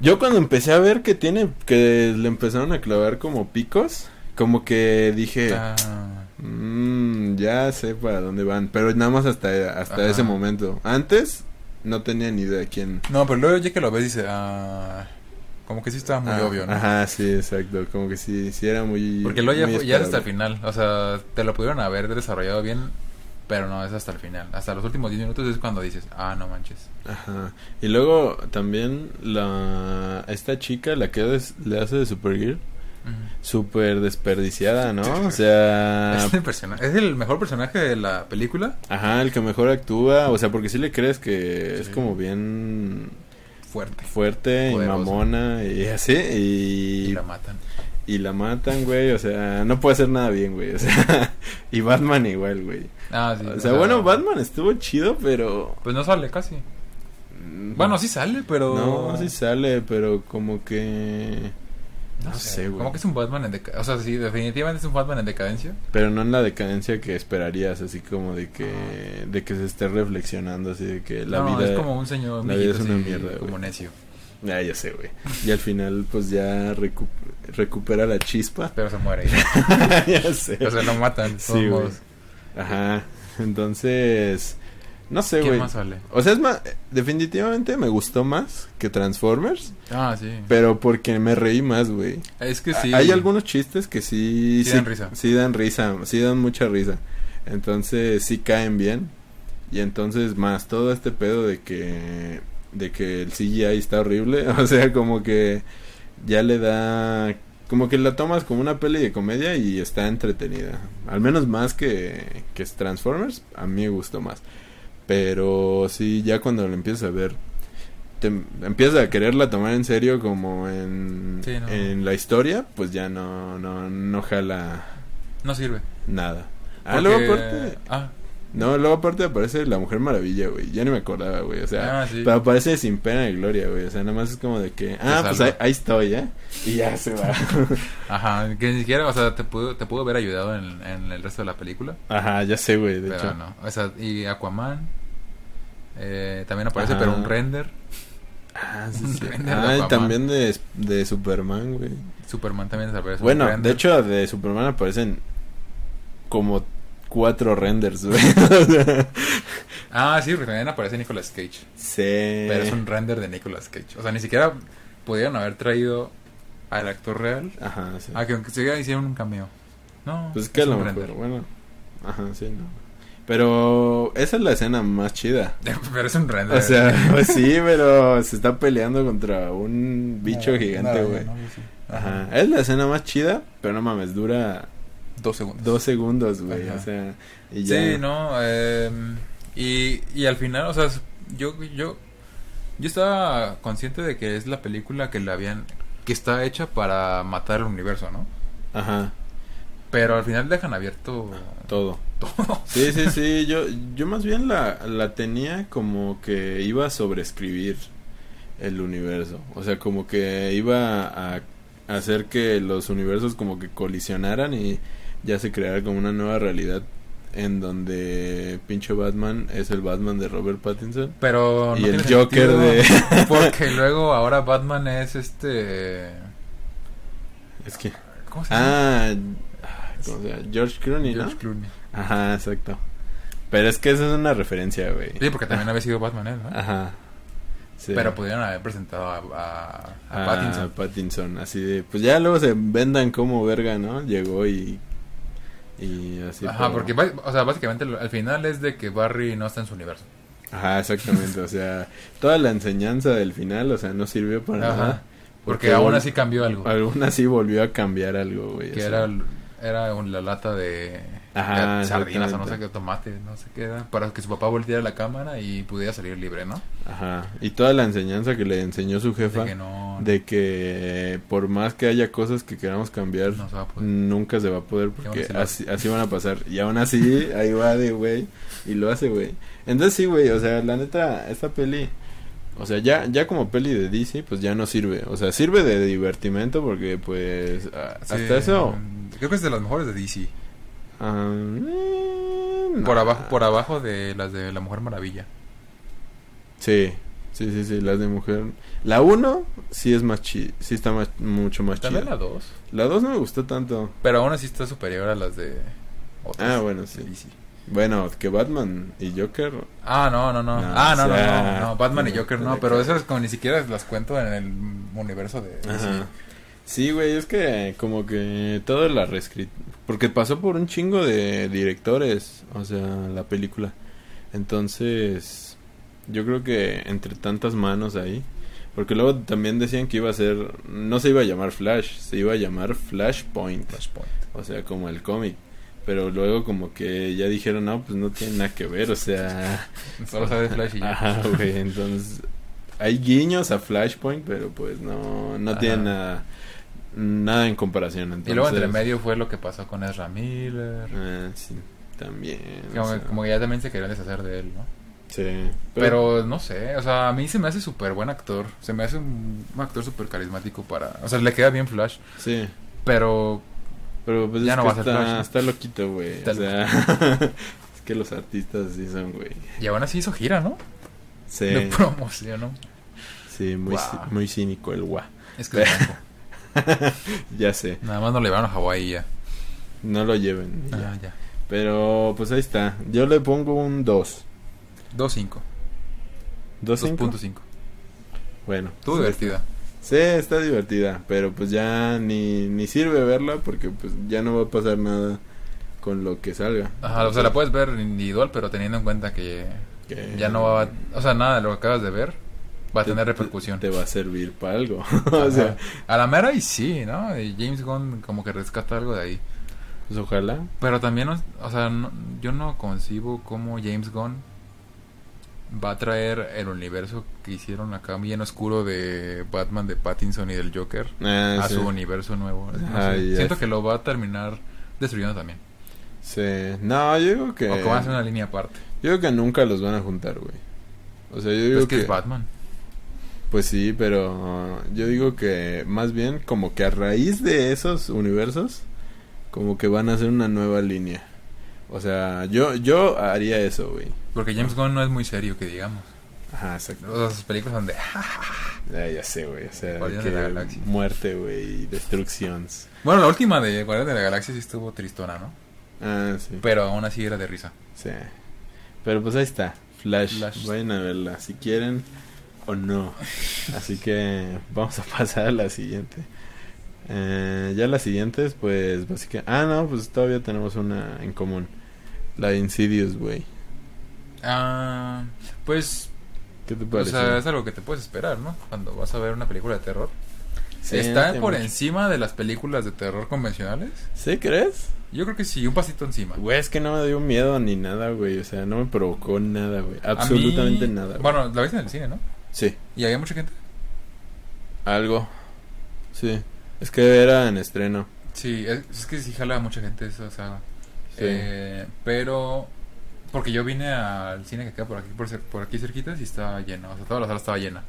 Yo cuando empecé a ver que tiene. que le empezaron a clavar como picos, como que dije. Ah, Mmm, ya sé para dónde van, pero nada más hasta, hasta Ajá. ese momento. Antes no tenía ni idea quién. No, pero luego ya que lo ves, dice, ah, como que sí estaba muy Ah, obvio, ¿no? Ajá, sí, exacto. Como que sí, sí era muy. Porque luego ya, ya hasta el final. O sea, te lo pudieron haber desarrollado bien, pero no, es hasta el final. Hasta los últimos 10 minutos es cuando dices, ah, no manches. Ajá. Y luego también la. Esta chica, la que des- le hace de Supergirl, Ujú. súper desperdiciada, ¿no? O sea. Es, el persona- es el mejor personaje de la película. Ajá, el que mejor actúa. O sea, porque sí le crees que es como bien Fuerte. fuerte y mamona y así. Y Y, la matan. Y la matan, güey. O sea, no puede hacer nada bien, güey. O sea, y Batman igual, güey. Ah, sí. O sea, bueno, Batman estuvo chido, pero. Pues no sale casi. mm, Bueno, sí sale, pero. No, sí sale, pero como que. No sé, güey. Como que es un Batman en decadencia. O sea, sí, definitivamente es un Batman en decadencia. Pero no en la decadencia que esperarías, así como de que. De que se esté reflexionando, así de que la no, vida. es como un señor la vida es una mierda, güey. como necio. Ah, ya sé, güey. Y al final, pues ya recu- recupera la chispa. Pero se muere. ya sé. o sea, lo matan. de Sí, todos modos. Ajá. Entonces. No sé, ¿Quién güey. más sale? O sea, es más. Definitivamente me gustó más que Transformers. Ah, sí. Pero porque me reí más, güey. Es que sí. Hay algunos chistes que sí. Sí dan risa. Sí dan risa. Sí dan mucha risa. Entonces sí caen bien. Y entonces más todo este pedo de que. De que el CGI está horrible. O sea, como que. Ya le da. Como que la tomas como una peli de comedia y está entretenida. Al menos más que, que Transformers. A mí me gustó más. Pero sí, ya cuando lo empiezas a ver, te empiezas a quererla tomar en serio como en, Sí, no. en la historia, pues ya no, no, no jala No sirve. nada. Ah, luego aparte, Ah, no, luego aparte aparece la Mujer Maravilla, güey. Ya ni me acordaba, güey. O sea, Ah, sí. pero aparece sin pena de gloria, güey. O sea, nada más es como de que, ah, pues ahí, ahí estoy, ¿eh? Y ya se va. ajá. Que ni siquiera, o sea, te pudo, te pudo haber ayudado en, en el resto de la película. Ajá, ya sé, güey, de pero hecho. no. O sea, y Aquaman. Eh, también aparece, Ajá. pero un render. Ah, sí, sí. Render de Ah, y Aquaman. también de, de Superman, güey. Superman también aparece. Bueno, de hecho, de Superman aparecen como cuatro renders, güey. Ah, sí, porque también aparece Nicolas Cage. sí. Pero es un render de Nicolas Cage. O sea, ni siquiera pudieron haber traído al actor real. Ajá, sí. Ah, que aunque se hicieron un cameo. No, pues es que a un lo mejor, bueno. Ajá, sí, no. Pero esa es la escena más chida. Pero es un render. O sea, pues sí, pero se está peleando contra un bicho No, gigante, no, güey. no, sí. Ajá. Es la escena más chida, pero no mames, dura Dos segundos. dos segundos, güey. O sea, y ya. Sí, no. eh, y, y al final, o sea, yo, yo, yo estaba consciente de que es la película que le habían, que está hecha para matar el universo, ¿no? Ajá, Pero al final dejan abierto todo. todo. Sí, sí, sí. Yo, yo más bien la, la tenía como que iba a sobreescribir el universo. O sea, como que iba a hacer que los universos como que colisionaran y ya se creara como una nueva realidad en donde pinche Batman es el Batman de Robert Pattinson. Pero no Y el Joker de- Porque luego ahora Batman es este. Es que... ¿Cómo se llama? Ah, ¿cómo se llama? George Clooney, ¿no? George Clooney. Ajá, exacto. Pero es que esa es una referencia, güey. Sí, porque también había sido Batman él, ¿no? Ajá. Sí. Pero pudieron haber presentado a, a, a Ah, Pattinson. Pattinson, así de, pues ya luego se vendan como verga, ¿no? Llegó y y así. Ajá, porque o sea, básicamente al final es de que Barry no está en su universo. Ajá, exactamente, o sea, toda la enseñanza del final, o sea, no sirvió para Ajá. nada. Porque aún vol- así cambió algo. Aún así volvió a cambiar algo, güey. Que o era, era un- la lata de, Ajá, sardinas o no sé qué, tomate, no sé qué era. Para que su papá volteara la cámara y pudiera salir libre, ¿no? Ajá, y toda la enseñanza que le enseñó su jefa De que no, de que por más que haya cosas que queramos cambiar, no se va a poder. nunca se va a poder porque así lo así, así van a pasar. Y aún así, ahí va de güey. Y lo hace, güey. Entonces sí, güey. O sea, la neta, esta peli. O sea, ya, ya como peli de DC, pues ya no sirve. O sea, sirve de divertimento porque, pues, Sí, hasta eso. Creo que es de las mejores de DC. Ah, eh, Por nah. abajo, por abajo de las de la Mujer Maravilla. Sí, sí, sí, sí. Las de mujer. La 1 sí es más chi Sí está más, mucho más chida. La 2. La 2 no me gustó tanto. Pero aún así está superior a las de otras Ah, bueno, sí. DC. Bueno, que Batman y Joker. Ah, no, no, no. No, ah, no, o no, sea, no, no. Batman y Joker no pero esas como ni siquiera las cuento en el universo de DC. Ajá. Sí, güey, es que como que todo la reescrit... Porque pasó por un chingo de directores, o sea, la película. Entonces, yo creo que entre tantas manos ahí... Porque luego también decían que iba a ser... No se iba a llamar Flash, se iba a llamar Flashpoint. Flashpoint. O sea, como el cómic. Pero luego como que ya dijeron, no, pues no tiene nada que ver, o sea... Solo sabe Flash y ya. Ajá, güey, entonces hay guiños a Flashpoint, pero pues no, no Ajá. tienen nada, nada en comparación. Entonces, Y luego entre medio fue lo que pasó con Ezra Miller. Ah, sí, también. como, o sea, como que ya también se querían deshacer de él, ¿no? sí, Pero, no sé, o sea, a mí se me hace súper buen actor. Se me hace un, un actor súper carismático para... O sea, le queda bien Flash. Sí, Pero pero pues Ya es no que va a ser está, Flash. está loquito, güey. O sea, es que los artistas sí son, güey. Y aún así hizo gira, ¿no? Sí, De promoción, ¿no? sí, muy, Wow. muy cínico el gua. Es que es. ya sé, nada más no le llevaron a Hawái ya. no lo lleven. y ya. Ah, ya. Pero pues ahí está. Yo le pongo un 2. 2.5. 2.5. 2.5. Bueno. Estuvo divertida. Sí, está divertida, pero pues ya ni, ni sirve verla porque pues ya no va a pasar nada con lo que salga. Ajá, o sea, la puedes ver individual, pero teniendo en cuenta que Que ya no va a... O sea, nada de lo que acabas de ver va a te- tener te- repercusión. Te, va a servir para algo. O sea, a la mera y sí, ¿no? Y James Gunn como que rescata algo de ahí. pues ojalá. Pero también, o sea, no- yo no concibo cómo James Gunn va a traer el universo que hicieron acá bien oscuro de Batman, de Pattinson y del Joker Ah, a sí. su universo nuevo. No Ah. Siento que lo va a terminar destruyendo también. Sí. No, yo digo que... O que van a hacer una línea aparte. Yo digo que nunca los van a juntar, güey. O sea, yo Pero digo es que, que... es Batman. Pues sí, pero yo digo que más bien como que a raíz de esos universos, como que van a hacer una nueva línea. O sea, yo yo haría eso, güey. Porque James Gunn no es muy serio, que digamos. Ajá, exacto. O sea, sus películas son de... Ya, ya sé, güey. O sea, que de la Galaxia. muerte, güey, destrucciones. Bueno, la última de Guardianes de la Galaxia sí estuvo tristona, ¿no? Ah, sí. Pero aún así era de risa. Sí. Pero pues ahí está. Flash. Flash. Vayan a verla si quieren o no. Así que vamos a pasar a la siguiente. Eh, ya las siguientes, pues básicamente. Ah, no, pues todavía tenemos una en común. La de Insidious, güey. Ah, pues ¿Qué te O parece? sea, es algo que te puedes esperar, ¿no? Cuando vas a ver una película de terror. Sí, ¿Está por mucho. encima de las películas de terror convencionales? ¿Sí crees? Yo creo que sí, un pasito encima. Güey, es que no me dio miedo ni nada, güey. O sea, no me provocó nada, güey. Mí- Absolutamente nada. güey. Bueno, la viste en el cine, ¿no? Sí, ¿Y había mucha gente? algo. Sí. Es que era en estreno. Sí, es, es que sí jala a mucha gente esa saga. Sí. Eh, pero... Porque yo vine al cine que queda por aquí, por, aquí cerquita y estaba lleno. O sea, toda la sala estaba llena.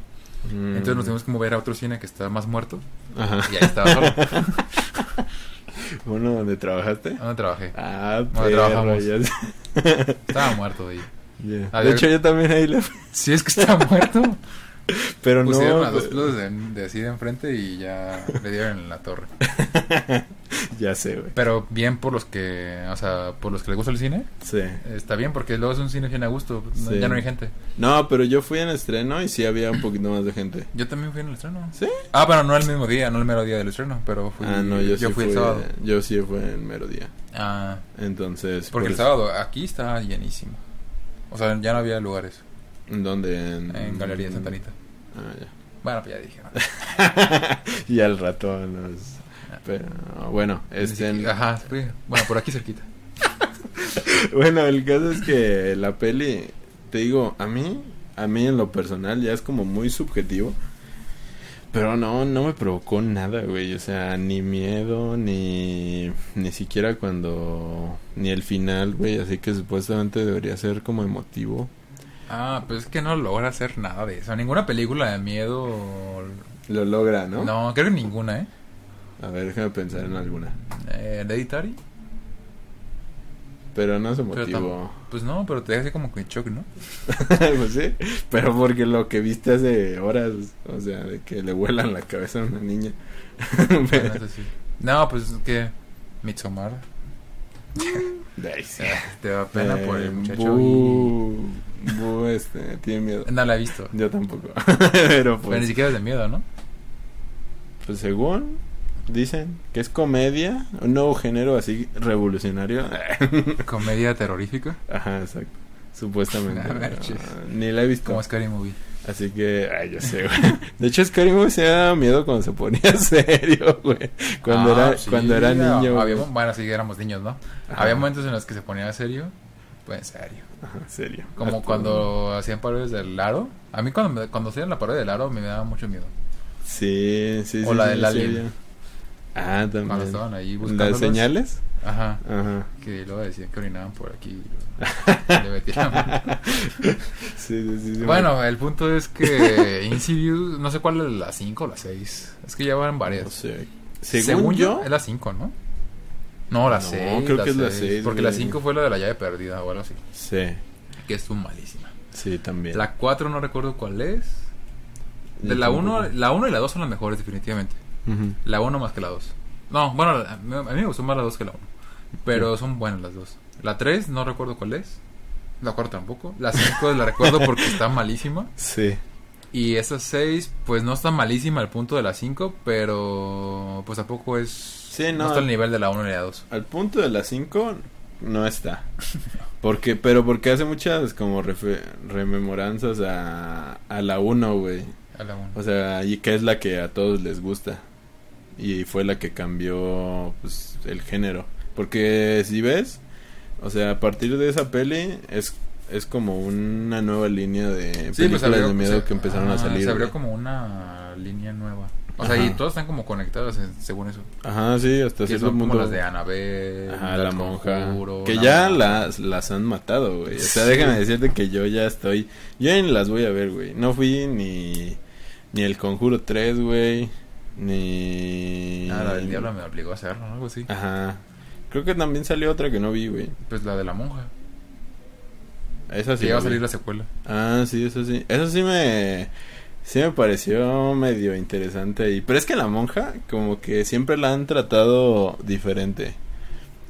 Mm. Entonces nos tuvimos que mover a otro cine que está más muerto. Ajá. Y ahí estaba solo. Uno donde trabajaste. ¿Dónde trabajé? Ah, Donde trabajamos. ya. Estaba muerto ahí. Ya. A De hecho, yo también ahí le fui. Sí, es que estaba muerto. Pero Pusieron no. a dos pues, luces de, de así de enfrente y ya le dieron en la torre. Ya sé, güey. Pero bien por los que, o sea, por los que les gusta el cine, Sí. está bien porque luego es un cine bien a gusto, no- Sí. ya no hay gente. No, pero yo fui en estreno y sí había un poquito más de gente. Yo también fui en el estreno. ¿Sí? Ah, pero no el mismo día, no el mero día del estreno, pero fui, ah, no, yo, sí fui fui el sábado. Yo sí fui en mero día. Ah, Entonces. porque el pues, sábado aquí estaba llenísimo. O sea, ya no había lugares ¿En dónde? En, en Galería Santa Anita. Ah, ya. Bueno, pues ya dije. ¿no? y al rato nos... Pero bueno, este... siquiera- Ajá. Bueno, por aquí cerquita. Bueno, el caso es que la peli, te digo, a mí, a mí en lo personal ya es como muy subjetivo. Pero no, no me provocó nada, güey. O sea, ni miedo, ni, ni siquiera cuando, ni el final, güey. Así que supuestamente debería ser como emotivo. Ah, pues es que no logra hacer nada de eso. Ninguna película de miedo. Lo logra, ¿no? No, creo que ninguna, ¿eh? A ver, déjame pensar en alguna. eh Hereditary. Pero no es Pero emotivo. Pues no, pero te deja así como que shock, ¿no? pues sí, pero porque lo que viste hace horas, o sea, de que le vuelan la cabeza a una niña. Sí. No, pues es que Midsommar. Ay, sí. eh, Te da pena por el Eh, muchacho bu- bu, este, tiene miedo. y... No la he visto. Yo tampoco. pero Pero ni pues, siquiera es de miedo, ¿no? pues según dicen que es comedia, un nuevo género así revolucionario. Comedia terrorífica. Ajá, exacto. Supuestamente. A ver, chis. pero Ni la he visto. Como Scary Movie. Así que, ay, yo sé, güey. De hecho, Scary Movie se daba miedo cuando se ponía serio, güey. Cuando, Ah, era, sí, cuando era niño. había- bueno, sí, éramos niños, ¿no? Ajá. Había momentos en los que se ponía serio. Pues en serio. Ajá, serio. Como Hasta- cuando hacían parodias del aro. A mí cuando, me- cuando hacían la parodia del aro me daba mucho miedo. Sí, sí, sí. O la sí, del Alien. Ah, también. Cuando estaban ahí buscando. ¿Las señales? Ajá. Ajá. Que luego decían que orinaban por aquí. y le metían- Sí, sí, sí. sí, bueno, el punto es que Insidious, no sé cuál es la 5 o la 6. Es que ya van No varias. sé. Según, Según, yo, yo, es la 5, ¿no? No, la No, 6. creo que es la seis, Porque la güey. 5 fue la de la llave perdida o algo así. sí, Que estuvo malísima. sí, también. La 4 no recuerdo cuál es. Yo De la tampoco. 1 la uno y la 2 son las mejores, definitivamente. Ujú. La 1 más que la 2. No, bueno, a mí me gustó más la 2 que la 1. Pero son buenas las dos. La 3 no recuerdo cuál es. La 4 tampoco. La 5 la recuerdo porque está malísima. Sí. Y esa 6 pues no está malísima al punto de la 5, pero pues tampoco es... Sí, no no. está al nivel de la 1 y la 2. Al punto de las 5 no está. Porque, pero porque hace muchas como refe- rememoranzas a, a la 1, güey. A la 1. O sea, y que es la que a todos les gusta. Y fue la que cambió pues, el género. Porque si ves, o sea, a partir de esa peli es, es como una nueva línea de películas de miedo que empezaron a salir. Se abrió como una línea nueva. O sea, Ajá. y todas están como conectadas en- según eso. Ajá, sí, hasta cierto son como las de Annabelle, Ajá, la monja. Conjuro, que la ya monja. las, las han matado, güey. O sea, Sí. déjame decirte que yo ya estoy. Yo ya ni las voy a ver, güey. No fui ni. Ni el Conjuro 3, güey. Ni. Ah, la del diablo me obligó a hacerlo, ¿no? Algo así. Ajá. Creo que también salió otra que no vi, güey. Pues la de la monja. Esa sí. Va a salir la secuela. Ah, sí, eso sí. Eso sí me. Sí me pareció medio interesante. Y, pero es que la monja, como que siempre la han tratado diferente.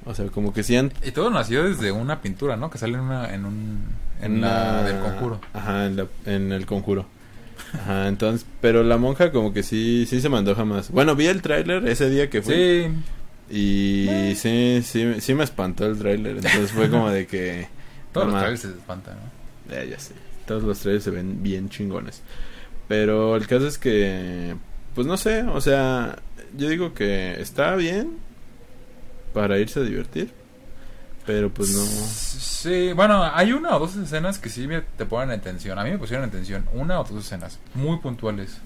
O sea, como que sí han Y todo nació desde una pintura, ¿no? Que sale en una... En, un, en En la la- del conjuro. Ajá, en, la- en el conjuro. Ajá, entonces, pero la monja como que sí, sí se mandó jamás. Bueno, vi el tráiler ese día que fue. Sí. Y sí, sí, sí me espantó el tráiler. Entonces fue como de que... Todos los trailers se espantan, ¿no? Ya, ya sé. Todos los trailers se ven bien chingones. Pero el caso es que... pues no sé, o sea, yo digo que está bien para irse a divertir, pero pues no. Sí, bueno, hay una o dos escenas que sí me- te ponen en tensión. A mí me pusieron en tensión una o dos escenas muy puntuales.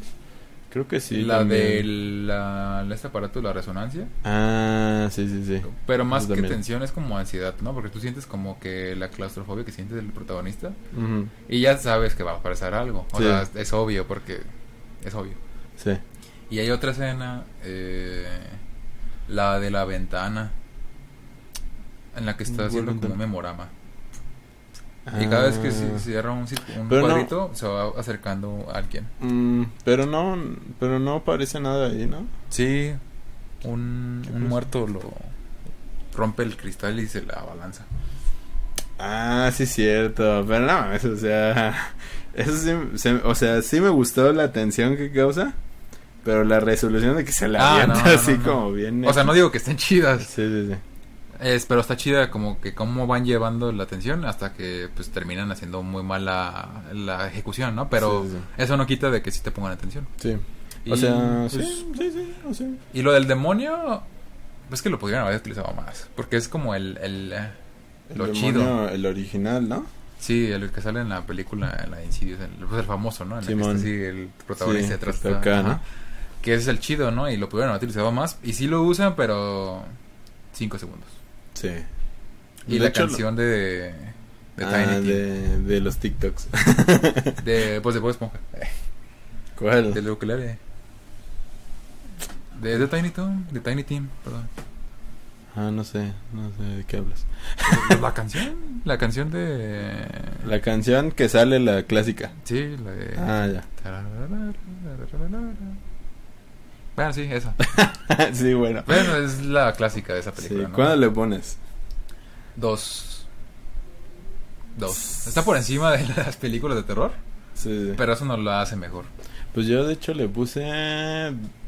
Creo que sí. la también. de la, este aparato de la resonancia. Ah, sí, sí, sí. Pero más que también. tensión es como ansiedad, ¿no? Porque tú sientes como que la claustrofobia que siente el protagonista. Y ya sabes que va a pasar algo. O Sí. sea, es obvio porque es obvio. Sí. Y hay otra escena, eh, la de la ventana, en la que está ¿Cuál haciendo como un memorama. Y cada vez que se cierra un, no- cuadrito, se va acercando a alguien. Mm, pero no, pero no aparece nada ahí, ¿no? Sí, un, ¿Qué un pasa? muerto lo rompe el cristal y se la abalanza. Ah, sí, cierto. Pero no, mames, o sea, eso sí, se- o sea, sí me gustó la tensión que causa, pero la resolución de que se la Ah, avienta no, no, así como bien. O sea, no digo que estén chidas, Sí, sí, sí. Es, pero está chida como que cómo van llevando la atención hasta que pues terminan haciendo muy mal la, ejecución, ¿no? Pero Sí, sí, eso no quita de que sí te pongan atención. Sí. Y, O sea, pues, sí, sí, sí, o sea. Y lo del demonio, pues que lo pudieran haber utilizado más. Porque es como el. el eh, El lo demonio, chido. el original, ¿no? Sí, el que sale en la película, en la Insidious, el, pues el famoso, ¿no? En la que Simón. está así el protagonista Sí, detrás. ajá. ¿no? Que ese es el chido, ¿no? Y lo pudieran haber utilizado más. Y sí lo usan, pero. Cinco segundos. Sí. Y De la hecho, canción de. De ah, de, de los TikToks. De, pues de Bob Esponja. ¿Cuál? Del ukulele. De, de Tiny Tim. De Tiny Tim, perdón. Ah, no sé, no sé de qué hablas. La canción. La canción de. La canción que sale, la clásica. Sí, la de. Ah, ya. Bueno, sí, esa. sí, bueno. Bueno, es la clásica de esa Sí, película. ¿no? ¿Cuándo le pones? Dos. Dos. Está por encima de las películas de terror, Sí, sí. pero eso no la hace mejor. Pues yo de hecho le puse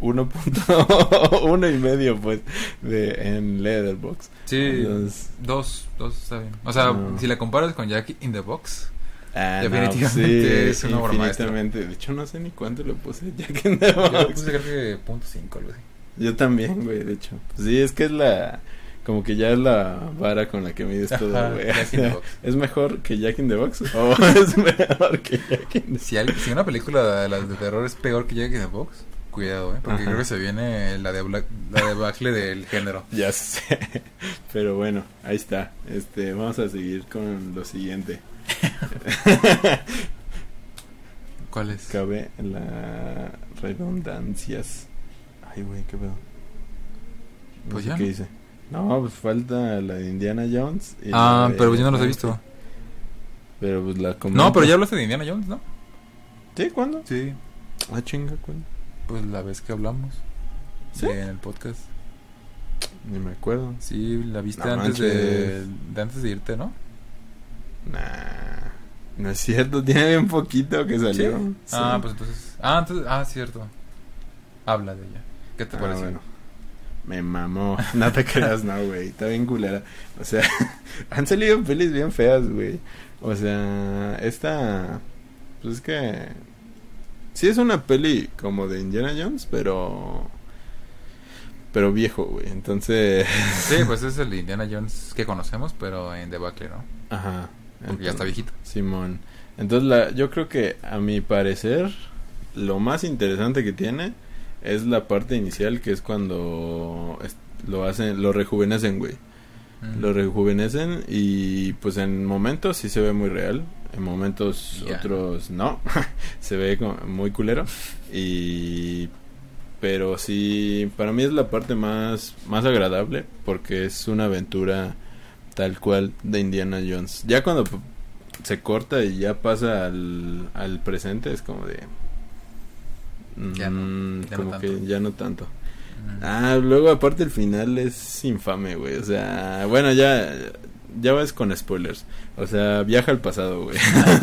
1.1 y medio pues de en Leatherbox. Sí, Entonces, dos, dos está bien. O sea, No. si la comparas con Jackie in the Box, ah, no, Definitivamente sí, es una obra maestra. De hecho no sé ni cuánto le puse Jack in the yo le Box. puse creo que punto cinco, algo así. Yo también, güey, de hecho. Pues sí, es que es la como que ya es la vara con la que mides todo, güey. Jack in the Box. ¿Es mejor que Jack in the Box? ¿O es mejor que Jack in the Si, al- si una película de las de terror es peor que Jackie in the Box, cuidado, ¿eh? Porque Ajá. creo que se viene la de Black, la debacle del género. Ya sé. Pero bueno, ahí está. Este, vamos a seguir con lo siguiente. ¿Cuál es? Cabe la redundancias. Ay, güey, qué pedo. No Pues sé ya, qué ¿no? dice. No, pues falta la de Indiana Jones. y Ah, pero yo no los he visto. Pero pues la No, pero ya hablaste de Indiana Jones, ¿no? ¿Sí? ¿Cuándo? Sí. Ah, chinga, ¿cuándo? Pues la vez que hablamos. ¿Sí? en el podcast. Ni me acuerdo. Sí, la viste No antes de antes de irte, ¿no? Nah. No es cierto, tiene bien poquito que salió. Sí. Ah, pues entonces. Ah, entonces, ah, cierto. Habla de ella. ¿Qué te Ah, pareció? bueno. Me mamó. No te creas, no, güey. Está bien culera. O sea, han salido pelis bien feas, güey. O sea, esta. Pues es que. Sí, es una peli como de Indiana Jones, pero. Pero viejo, güey. Entonces. Sí, pues es el Indiana Jones que conocemos, pero en debacle, ¿no? Ajá. Porque ya está viejito. Simón. Entonces, la, yo creo que a mi parecer, lo más interesante que tiene es la parte inicial, que es cuando lo hacen, lo rejuvenecen, güey. Mm. Lo rejuvenecen y pues en momentos sí se ve muy real, en momentos otros no, se ve como muy culero y pero sí para mí es la parte más más agradable porque es una aventura tal cual de Indiana Jones. Ya cuando se corta y ya pasa al, al presente es como de Ya no, mm, ya como tanto. que ya no tanto. Mm. Ah, luego aparte el final es infame, güey. O sea, bueno, ya ya vas con spoilers. O sea, viaja al pasado, güey.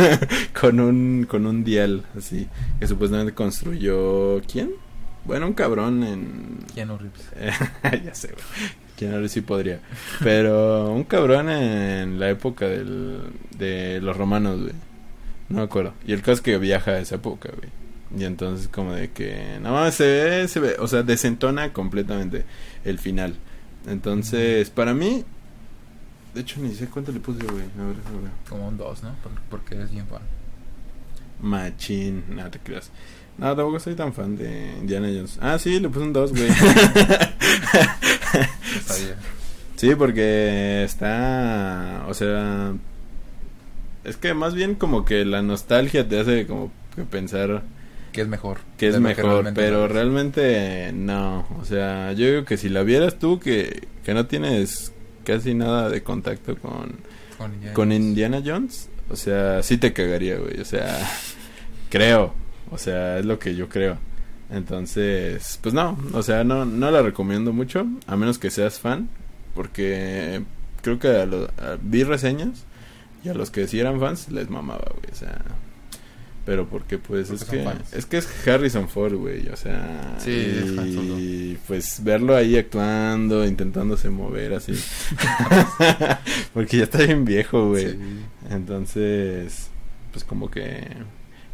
con un con un dial así que supuestamente construyó ¿quién? Bueno, un cabrón en Keanu Reeves. ya sé, güey. Quién ahora sí podría. Pero un cabrón en la época del, de los romanos, güey. No me acuerdo. Y el caso es que viaja a esa época, güey. Y entonces como de que, no, se ve, se ve, o sea, desentona completamente el final. Entonces, para mí, de hecho ni sé cuánto le puse, güey. A ver, a ver. Como un 2, ¿no? Por- Porque eres bien fan. Machín, no te creas. No, tampoco soy tan fan de Indiana Jones. Ah, sí, le puse un 2, güey. Sí, porque está, o sea, es que más bien como que la nostalgia te hace como que pensar Que es mejor. que es mejor, realmente pero realmente no. O sea, yo digo que si la vieras tú que, que no tienes casi nada de contacto con, Con Indiana con Jones. Indiana Jones, o sea, sí te cagaría, güey. O sea, creo. O sea, es lo que yo creo. Entonces, pues no, o sea, no, no la recomiendo mucho, a menos que seas fan, porque creo que a vi reseñas y a los que sí eran fans les mamaba, güey, o sea, pero porque pues Porque es que fans. es que es Harrison Ford, güey, o sea, Sí, y pues verlo ahí actuando, intentándose mover así, porque ya está bien viejo, güey. Sí. Entonces, pues como que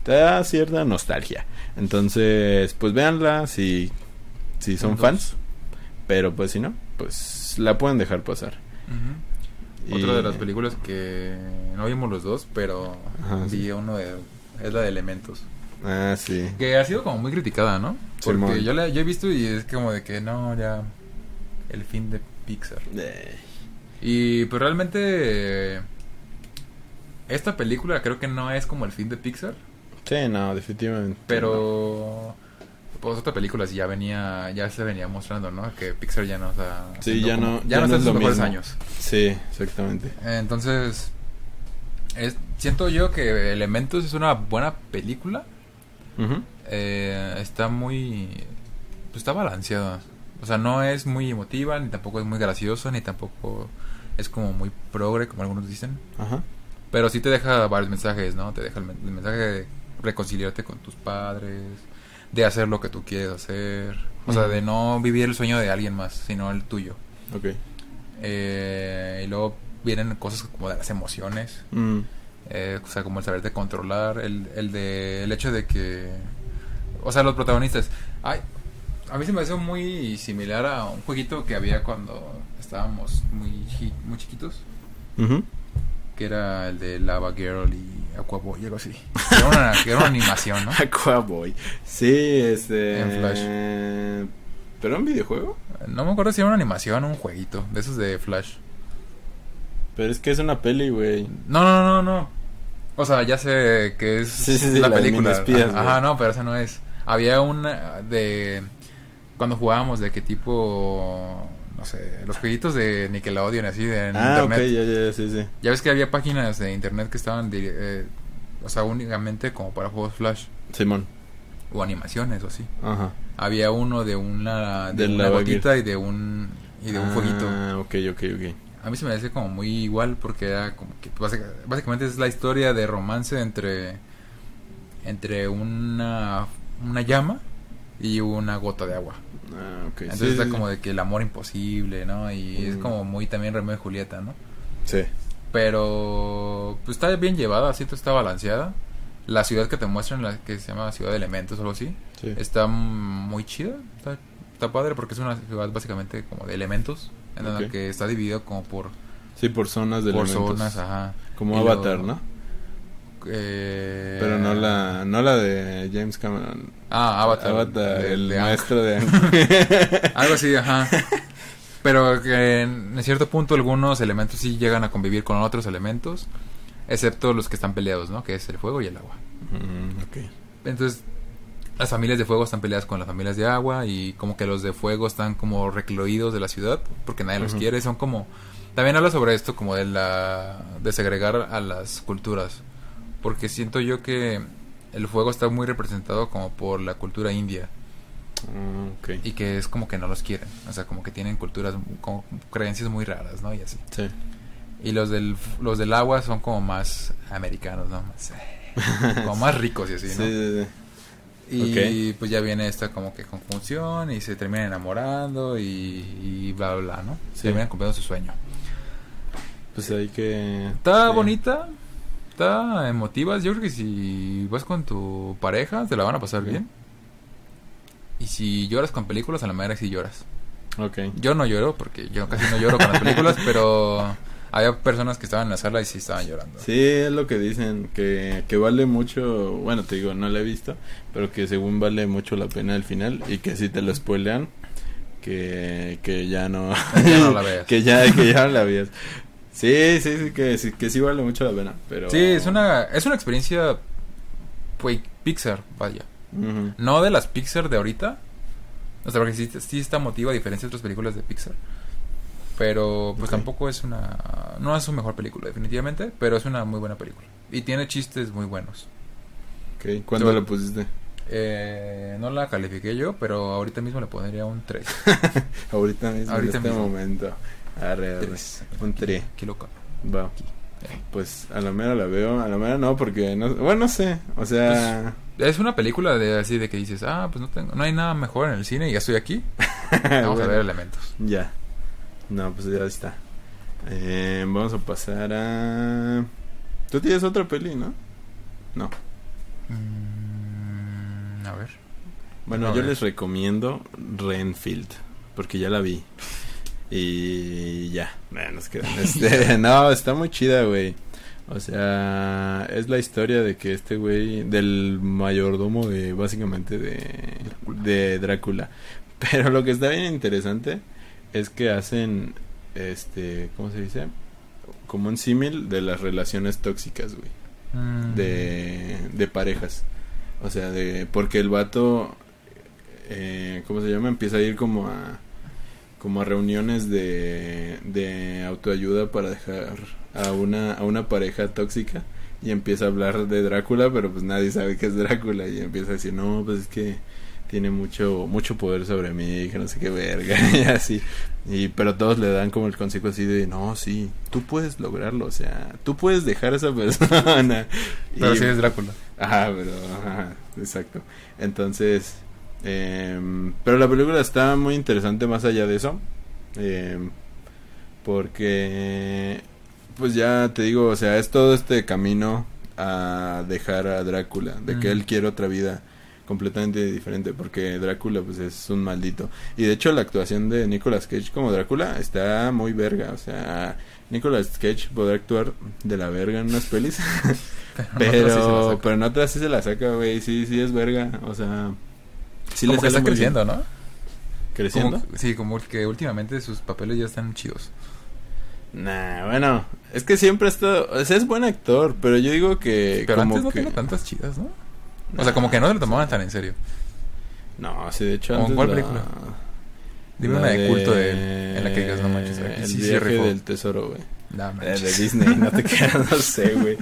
te da cierta nostalgia. Entonces, pues véanla si, si son fans. Pero pues si no, pues la pueden dejar pasar. Y- Otra de las películas que no vimos los dos, pero Ajá, vi sí. uno de... Es la de Elementos. Ah, sí. Que ha sido como muy criticada, ¿no? Porque yo la yo he visto y es como de que no, ya... El fin de Pixar. Eh, Y pues realmente... Esta película creo que no es como el fin de Pixar. Sí, no, definitivamente. Pero... Pues otra película sí ya venía... Ya se venía mostrando, ¿no? Que Pixar ya no está... Sí, ya como- no- Ya, ya no no está en sus mejores mismo. años. Sí, exactamente. Entonces, es, siento yo que Elementos es una buena película. Eh, está muy... Pues está balanceada. O sea, no es muy emotiva, ni tampoco es muy graciosa, ni tampoco es como muy progre, como algunos dicen. Ajá. Pero sí te deja varios mensajes, ¿no? Te deja el, el mensaje de reconciliarte con tus padres, de hacer lo que tú quieres hacer. O sea, de no vivir el sueño de alguien más, sino el tuyo. Ok. Eh, y luego vienen cosas como de las emociones. Mm. Eh, o sea, como el saberte controlar, el, el de el hecho de que, o sea, los protagonistas, ay, a mí se me hace muy similar a un jueguito que había cuando estábamos muy muy chiquitos, que era el de Lava Girl y Aquaboy, algo así. Que era una, que era una animación, ¿no? Aquaboy. Sí, este. En Flash. ¿Pero un videojuego? No me acuerdo si era una animación o un jueguito, de esos de Flash. Pero es que es una peli, güey. No, no, no, no. O sea, ya sé que es Sí, sí, sí, la película. Ajá, güey. no, pero esa no es. Había una de cuando jugábamos de qué tipo no sé, los jueguitos de Nickelodeon así de en Ah, internet. ya, ya, sí, sí. Ya ves que había páginas de internet que estaban eh, o sea, únicamente como para juegos Flash Simón. o animaciones o así. Ajá. Había uno de una de una gotita y de un y de un ah, fueguito. ok, ok, ok. A mí se me hace como muy igual porque era como que básica- básicamente es la historia de romance entre entre una una llama y una gota de agua. Ah, ok. Entonces sí, está sí, como de que el amor imposible, ¿no? Y es Mm. como muy también Romeo y Julieta, ¿no? Sí. Pero pues está bien llevada, siento está balanceada. La ciudad que te muestran, la que se llama Ciudad de Elementos o algo así, sí. está muy chida, está, está padre porque es una ciudad básicamente como de elementos, en la que está dividido como por, Sí, por zonas de por elementos. zonas, ajá. Como Y Avatar, ¿no? Eh, Pero no la, no la de James Cameron. Ah, Avatar. Avatar, de- el de maestro de. Algo así, ajá. Pero que en cierto punto algunos elementos sí llegan a convivir con otros elementos, excepto los que están peleados, ¿no? Que es el fuego y el agua. Mm. Entonces, las familias de fuego están peleadas con las familias de agua y como que los de fuego están como recluidos de la ciudad porque nadie los quiere. Son como... También habla sobre esto como de la... de segregar a las culturas. Porque siento yo que el fuego está muy representado como por la cultura india Mm, y que es como que no los quieren. O sea, como que tienen culturas, como creencias muy raras, ¿no? Y así. Sí. Y los del, los del agua son como más americanos, ¿no? Más, como más ricos y así, Sí, ¿no? sí, sí. Y pues ya viene esta como que conjunción y se terminan enamorando y, y bla, bla, bla, ¿no? Sí. Terminan cumpliendo su sueño. Pues hay que... Está sí. bonita, está emotiva. Yo creo que si vas con tu pareja, te la van a pasar bien. Y si lloras con películas, a la manera sí lloras. Ok. Yo no lloro porque yo casi no lloro con las películas, pero había personas que estaban en la sala y sí estaban llorando. Sí, es lo que dicen, que, que vale mucho, bueno, te digo, no la he visto, pero que según vale mucho la pena el final y que si te lo spoilean, que, que ya no, Ya no la veas. que ya, que ya no la veas. Sí, sí, sí, que, sí, que sí vale mucho la pena, pero... Sí, es una, es una experiencia, pues, Pixar, vaya. No de las Pixar de ahorita. O sea, porque sí, sí está motiva a diferencia de otras películas de Pixar. Pero pues tampoco es una... No es su mejor película, definitivamente. Pero es una muy buena película. Y tiene chistes muy buenos. Ok, ¿cuándo la pusiste? Eh, no la califiqué yo, pero ahorita mismo le pondría un 3. Ahorita mismo, Ahorita en este mismo. momento. Arre, arre. Un tri. Qué loca. Va. Eh. Pues a la mera la veo, a la mera no, porque no, bueno, no sé, o sea, Es una película de así de que dices, ah, pues no tengo, no hay nada mejor en el cine y ya estoy aquí. Vamos a bueno, ver elementos. Ya. No, pues ya está. Eh, vamos a pasar a... Tú tienes otra peli, ¿no? No. Mm, a ver. Bueno, A yo ver. les recomiendo Renfield, porque ya la vi. Y ya, bueno, es que, este, no, está muy chida, güey. O sea, es la historia de que este güey, del mayordomo de, básicamente, de, de Drácula. Pero lo que está bien interesante es que hacen, este, ¿cómo se dice? Como un símil de las relaciones tóxicas, güey Mm, de, de parejas. O sea, de porque el vato, eh, ¿cómo se llama? Empieza a ir como a como a reuniones de, de autoayuda para dejar a una a una pareja tóxica y empieza a hablar de Drácula, pero pues nadie sabe que es Drácula y empieza a decir, "No, pues es que tiene mucho mucho poder sobre mí, que no sé qué verga." y así. Y pero todos le dan como el consejo así de, "No, sí, tú puedes lograrlo, o sea, tú puedes dejar a esa persona." Pero Y- sí es Drácula. Ajá, pero, ajá, exacto. Entonces, em, pero la película está muy interesante más allá de eso. em, porque, pues ya te digo, o sea, es todo este camino a dejar a Drácula, de que él quiere otra vida completamente diferente, porque Drácula pues es un maldito. Y de hecho la actuación de Nicolas Cage como Drácula está muy verga, o sea, Nicolas Cage podrá actuar de la verga en unas pelis. Pero, no sé si se la Pero, saca. pero en otras sí se la saca, güey. Sí, sí es verga. O sea, sí como que está bien. creciendo, ¿no? ¿Creciendo? Como- sí, como que últimamente sus papeles ya están chidos. Nah, bueno. Es que siempre ha estado. O sea, es buen actor, pero yo digo que. Pero como antes no que... tenía tantas chidas, ¿no? O sea, como que no se lo tomaban tan en serio. No, sí, de hecho. ¿Cómo en antes cuál la- película? Dime la una de culto de él, en la que digas, no manches, aquí El sí se viaje rifó. del tesoro, güey. No, Eh, manches. de Disney, no te quedas, no sé, güey.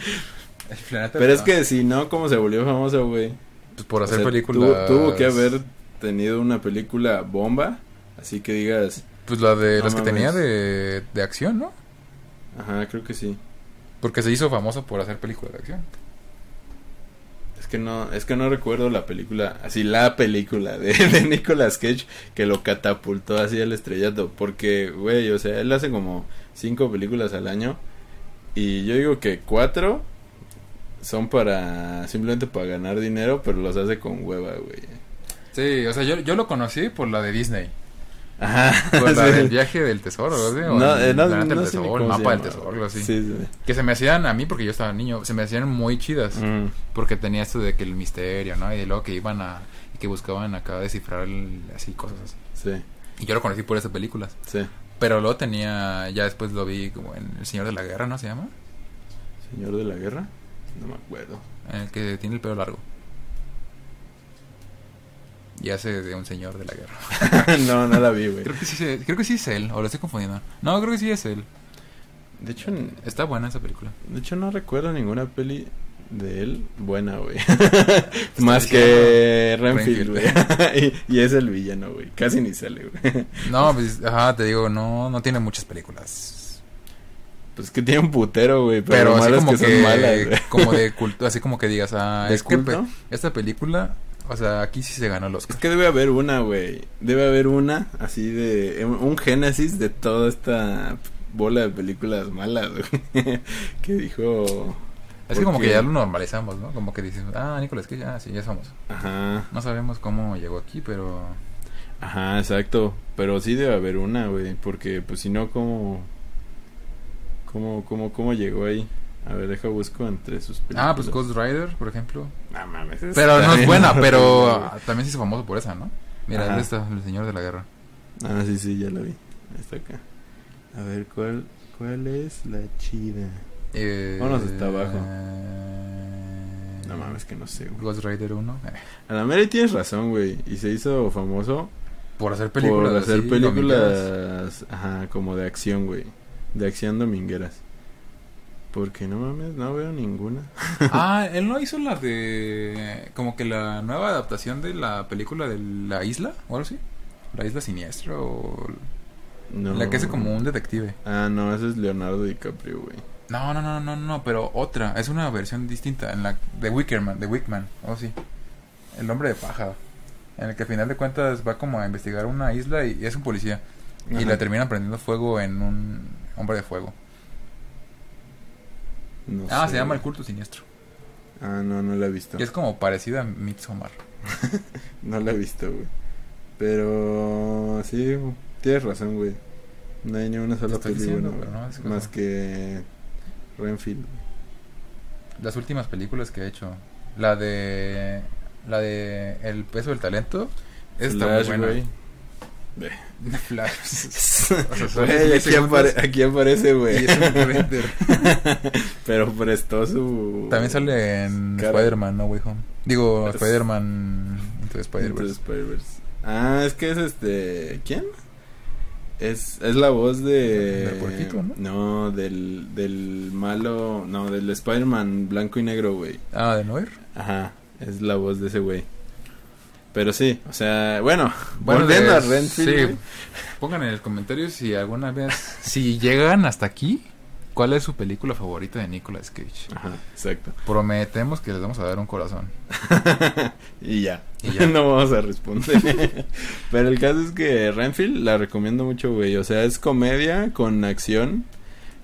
El planeta Pero es que si no, ¿cómo se volvió famoso, güey? Pues por O hacer sea, películas... Tuvo, tuvo que haber tenido una película bomba. Así que digas. Pues la de No las que tenía de, de acción, ¿no? Ajá, creo que sí. Porque se hizo famoso por hacer películas de acción. Es que no, es que no recuerdo la película, así la película de, de Nicolas Cage que lo catapultó así al estrellato. Porque, güey, o sea, él hace como cinco películas al año. Y yo digo que cuatro son para, simplemente para ganar dinero, pero los hace con hueva, güey. Sí, o sea, yo, yo lo conocí por la de Disney. Ajá. Por la sí. del viaje del tesoro, ¿sí? O No, el eh, no, del no sé ni tesoro, el mapa del tesoro, algo así. Sí, sí. Que se me hacían a mí, porque yo estaba niño, se me hacían muy chidas. Mm, Porque tenía esto de que el misterio, ¿no? Y luego que iban a... Y que buscaban acá descifrar el- así, cosas así. sí, Y yo lo conocí por esas películas. sí. Pero luego tenía... Ya después lo vi como en El Señor de la Guerra, ¿no se llama? Señor de la Guerra, no me acuerdo. En el que tiene el pelo largo. Y hace de un señor de la guerra. no, no la vi, güey. Creo que sí, creo que sí es él, o lo estoy confundiendo. No, creo que sí es él. De hecho, Está buena esa película. De hecho, no recuerdo ninguna peli de él buena, güey. Más que Renfield, güey. Y es el villano, güey. Casi ni sale, güey. No, pues, ajá, te digo, no, no tiene muchas películas. Pues que tiene un putero, güey. Pero, Pero lo así como es que, que, son malas, güey. como de culto, así como que digas, ah, ¿De es que culto? pe- esta película, o sea, aquí sí se ganó el Es que debe haber una, güey. Debe haber una, así de... Un génesis de toda esta bola de películas malas, güey. que dijo Es que como que ya lo normalizamos, ¿no? Como que dices, ah, Nicolas Cage, ah, sí, ya somos. Ajá, No sabemos cómo llegó aquí, pero... ajá, exacto. Pero sí debe haber una, güey. Porque, pues, si no, ¿cómo, cómo, cómo, cómo llegó ahí? A ver, deja busco entre sus películas. Ah, pues Ghost Rider, por ejemplo. No mames. esa Pero no es buena, pero ah, también se hizo famoso por esa, ¿no? Mira. ¿dónde está el señor de la guerra? Ah, sí, sí, ya la vi. Está acá. A ver, ¿cuál, cuál es la chida? Eh, Vámonos hasta abajo. eh, No mames, que no sé, güey. Ghost Rider 1. eh, A la Mary tienes razón, güey. Y se hizo famoso por hacer películas. por hacer así, domingueras. películas, ajá, como de acción, güey. De acción domingueras. Porque no mames, no veo ninguna. Ah, él no hizo la de. Como que la nueva adaptación de la película de la isla, o algo así. La isla siniestra, o. No. La que hace como un detective. Ah, no, ese es Leonardo DiCaprio, güey. No, no, no, no, no, pero otra. Es una versión distinta. En la de Wickerman, de Wickman, o sí. El hombre de paja. En el que al final de cuentas va como a investigar una isla y, y es un policía. Y Ajá. la terminan prendiendo fuego en un hombre de fuego. No Ah, sé, se llama. El culto siniestro. Ah, no, no la he visto. Y es como parecida a Midsommar. No la he visto, güey. Pero sí, tienes razón, güey. No hay ni una sola película no, es que más no. que Renfield. Las últimas películas que he hecho. La de. La de El peso del talento. Está muy buena. güey. Flash. O sea, son Güey, 10 aquí, apare- aquí aparece, Y güey. es un render. Pero prestó su. También sale en. Spider-Man No Way Home. Digo, Es- Spider-Man Into Spider-Verse. Ah, es que es este. ¿Quién? Es, es la voz de. Del puerquito, ¿no? No, del, del malo. No, del Spider-Man blanco y negro, güey. Ah, de Noir. Ajá, es la voz de ese güey. Pero sí, o sea, bueno, Bueno, volviendo a Renfield. sí. Pongan en el comentario si alguna vez. Si llegan hasta aquí, ¿cuál es su película favorita de Nicolas Cage? Ajá, exacto. Prometemos que les vamos a dar un corazón. y ya. Y ya. no vamos a responder. Pero el caso es que Renfield la recomiendo mucho, güey. O sea, es comedia con acción.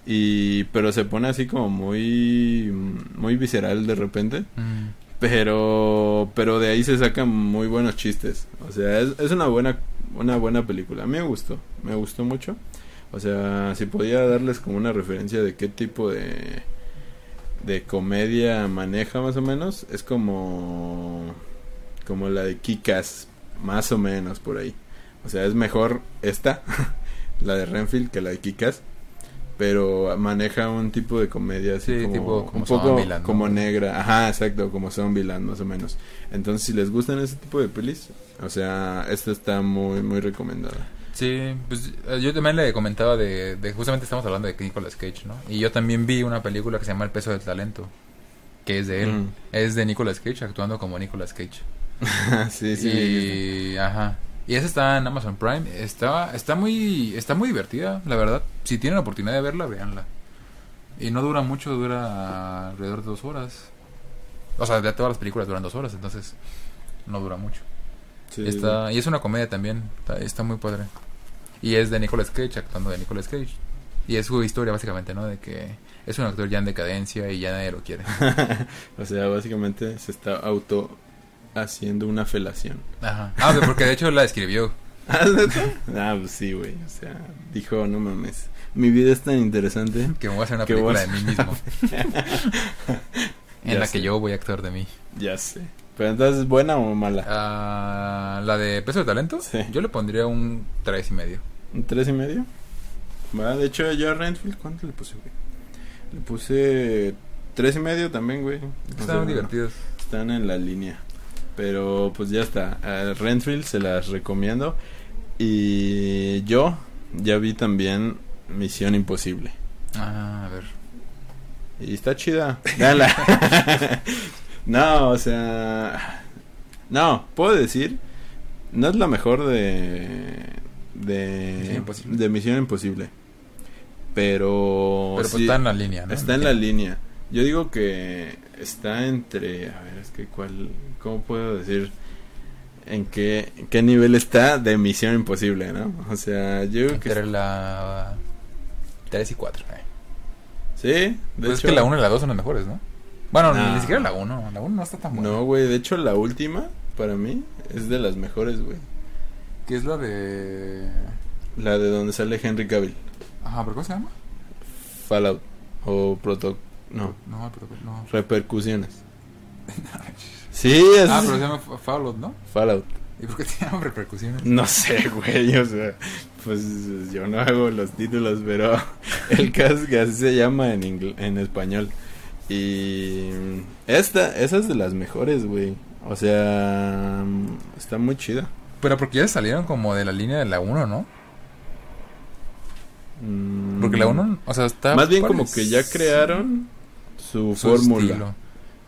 Y pero se pone así como muy muy visceral de repente, Mm. Pero pero de ahí se sacan muy buenos chistes. O sea, es, es una buena una buena película. Me gustó, me gustó mucho. O sea, si podía darles como una referencia de qué tipo de de comedia maneja más o menos, es como como la de Kikas, más o menos por ahí. O sea, es mejor esta, la de Renfield, que la de Kikas. Pero maneja un tipo de comedia así Sí, como, tipo como un poco Zombieland, ¿no? como negra. Ajá, exacto, como Zombieland más o menos. Entonces, si les gustan ese tipo de pelis, o sea, esta está muy, muy recomendada. Sí, pues eh, yo también le comentaba de, de- justamente estamos hablando de Nicolas Cage, ¿no? Y yo también vi una película que se llama El peso del talento, que es de él, Mm. es de Nicolas Cage actuando como Nicolas Cage. sí, sí. y ajá. Y esa está en Amazon Prime, está está muy está muy divertida, la verdad. Si tienen la oportunidad de verla, véanla. Y no dura mucho, dura alrededor de dos horas. O sea, ya todas las películas duran dos horas, entonces no dura mucho. sí, Está, y es una comedia también, está, está muy padre. Y es de Nicolas Cage, actuando de Nicolas Cage. Y es su historia básicamente, ¿no? De que es un actor ya en decadencia y ya nadie lo quiere. o sea, básicamente se está auto haciendo una felación. Ajá. Ah, porque de hecho la escribió. ¿Ah? Ah, pues sí, güey. O sea, dijo, no mames. Mi vida es tan interesante. Que me voy a hacer una película de mí mismo. en Ya la sé. que yo voy a actuar de mí. Ya sé. Pero entonces, ¿buena o mala? Ah, la de Peso de Talento, Sí. yo le pondría un tres y medio. ¿Un tres y medio? Va, de hecho, yo a Renfield, ¿cuánto le puse, güey? Le puse tres y medio también, güey. O Están sea, divertidos. Están en la línea. Pero pues ya está. A Renfield se las recomiendo. Y yo ya vi también Misión Imposible. Ah, a ver. Y está chida. Véanla. no, o sea. No, puedo decir. No es la mejor de. De. Misión Imposible. De Misión Imposible. Pero. Pero pues sí, está en la línea, ¿no? Está en la línea. Yo digo que está entre. A ver, es que cuál. ¿Cómo puedo decir? En qué, en qué nivel está de Misión Imposible, ¿no? O sea, yo creo que. Entre la 3 y 4. Sí, de Pues es que la 1 y la 2 son las mejores, ¿no? Bueno, No. ni siquiera la 1. La 1 no está tan buena. No, güey, de hecho la última, para mí, es de las mejores, güey. Que es la de. La de donde sale Henry Cavill. Ajá, ¿pero cómo se llama? Fallout. O Proto... No, No, pero. No. repercusiones. Sí, es Ah, pero se llama Fa- Fallout, ¿no? Fallout. ¿Y por qué te llaman repercusiones? No sé, güey, o sea, pues yo no hago los títulos, pero el caso es que así se llama en, ingl- en español. Y esta, esa es de las mejores, güey. O sea, está muy chida. Pero porque ya salieron como de la línea de la 1, ¿no? Mm, Porque la 1, o sea, está. Más bien como que ya crearon su, su fórmula. estilo.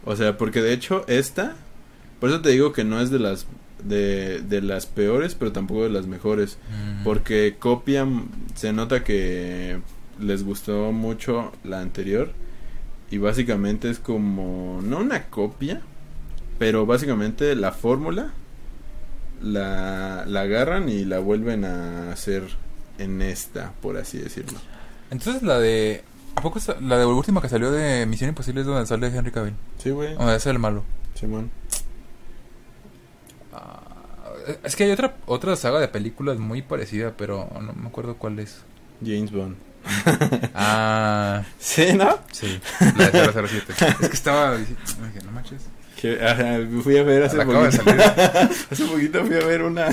O sea, porque de hecho esta, por eso te digo que no es de las de, de las peores, pero tampoco de las mejores. Mm. Porque copian, se nota que les gustó mucho la anterior. Y básicamente es como, no una copia, pero básicamente la fórmula la, la agarran y la vuelven a hacer en esta, por así decirlo. Entonces la de. ¿A poco es la de última que salió de Misión Imposible es donde sale Henry Cavill? Sí, güey. Donde es el malo. Simón. Ah, es que hay otra otra saga de películas muy parecida, pero no me acuerdo cuál es. James Bond. Ah, Sí, ¿no? sí, la de 007. Es que estaba dije, no manches. Que, ajá, fui a ver hace La acaba de poquito. salir. hace poquito fui a ver una.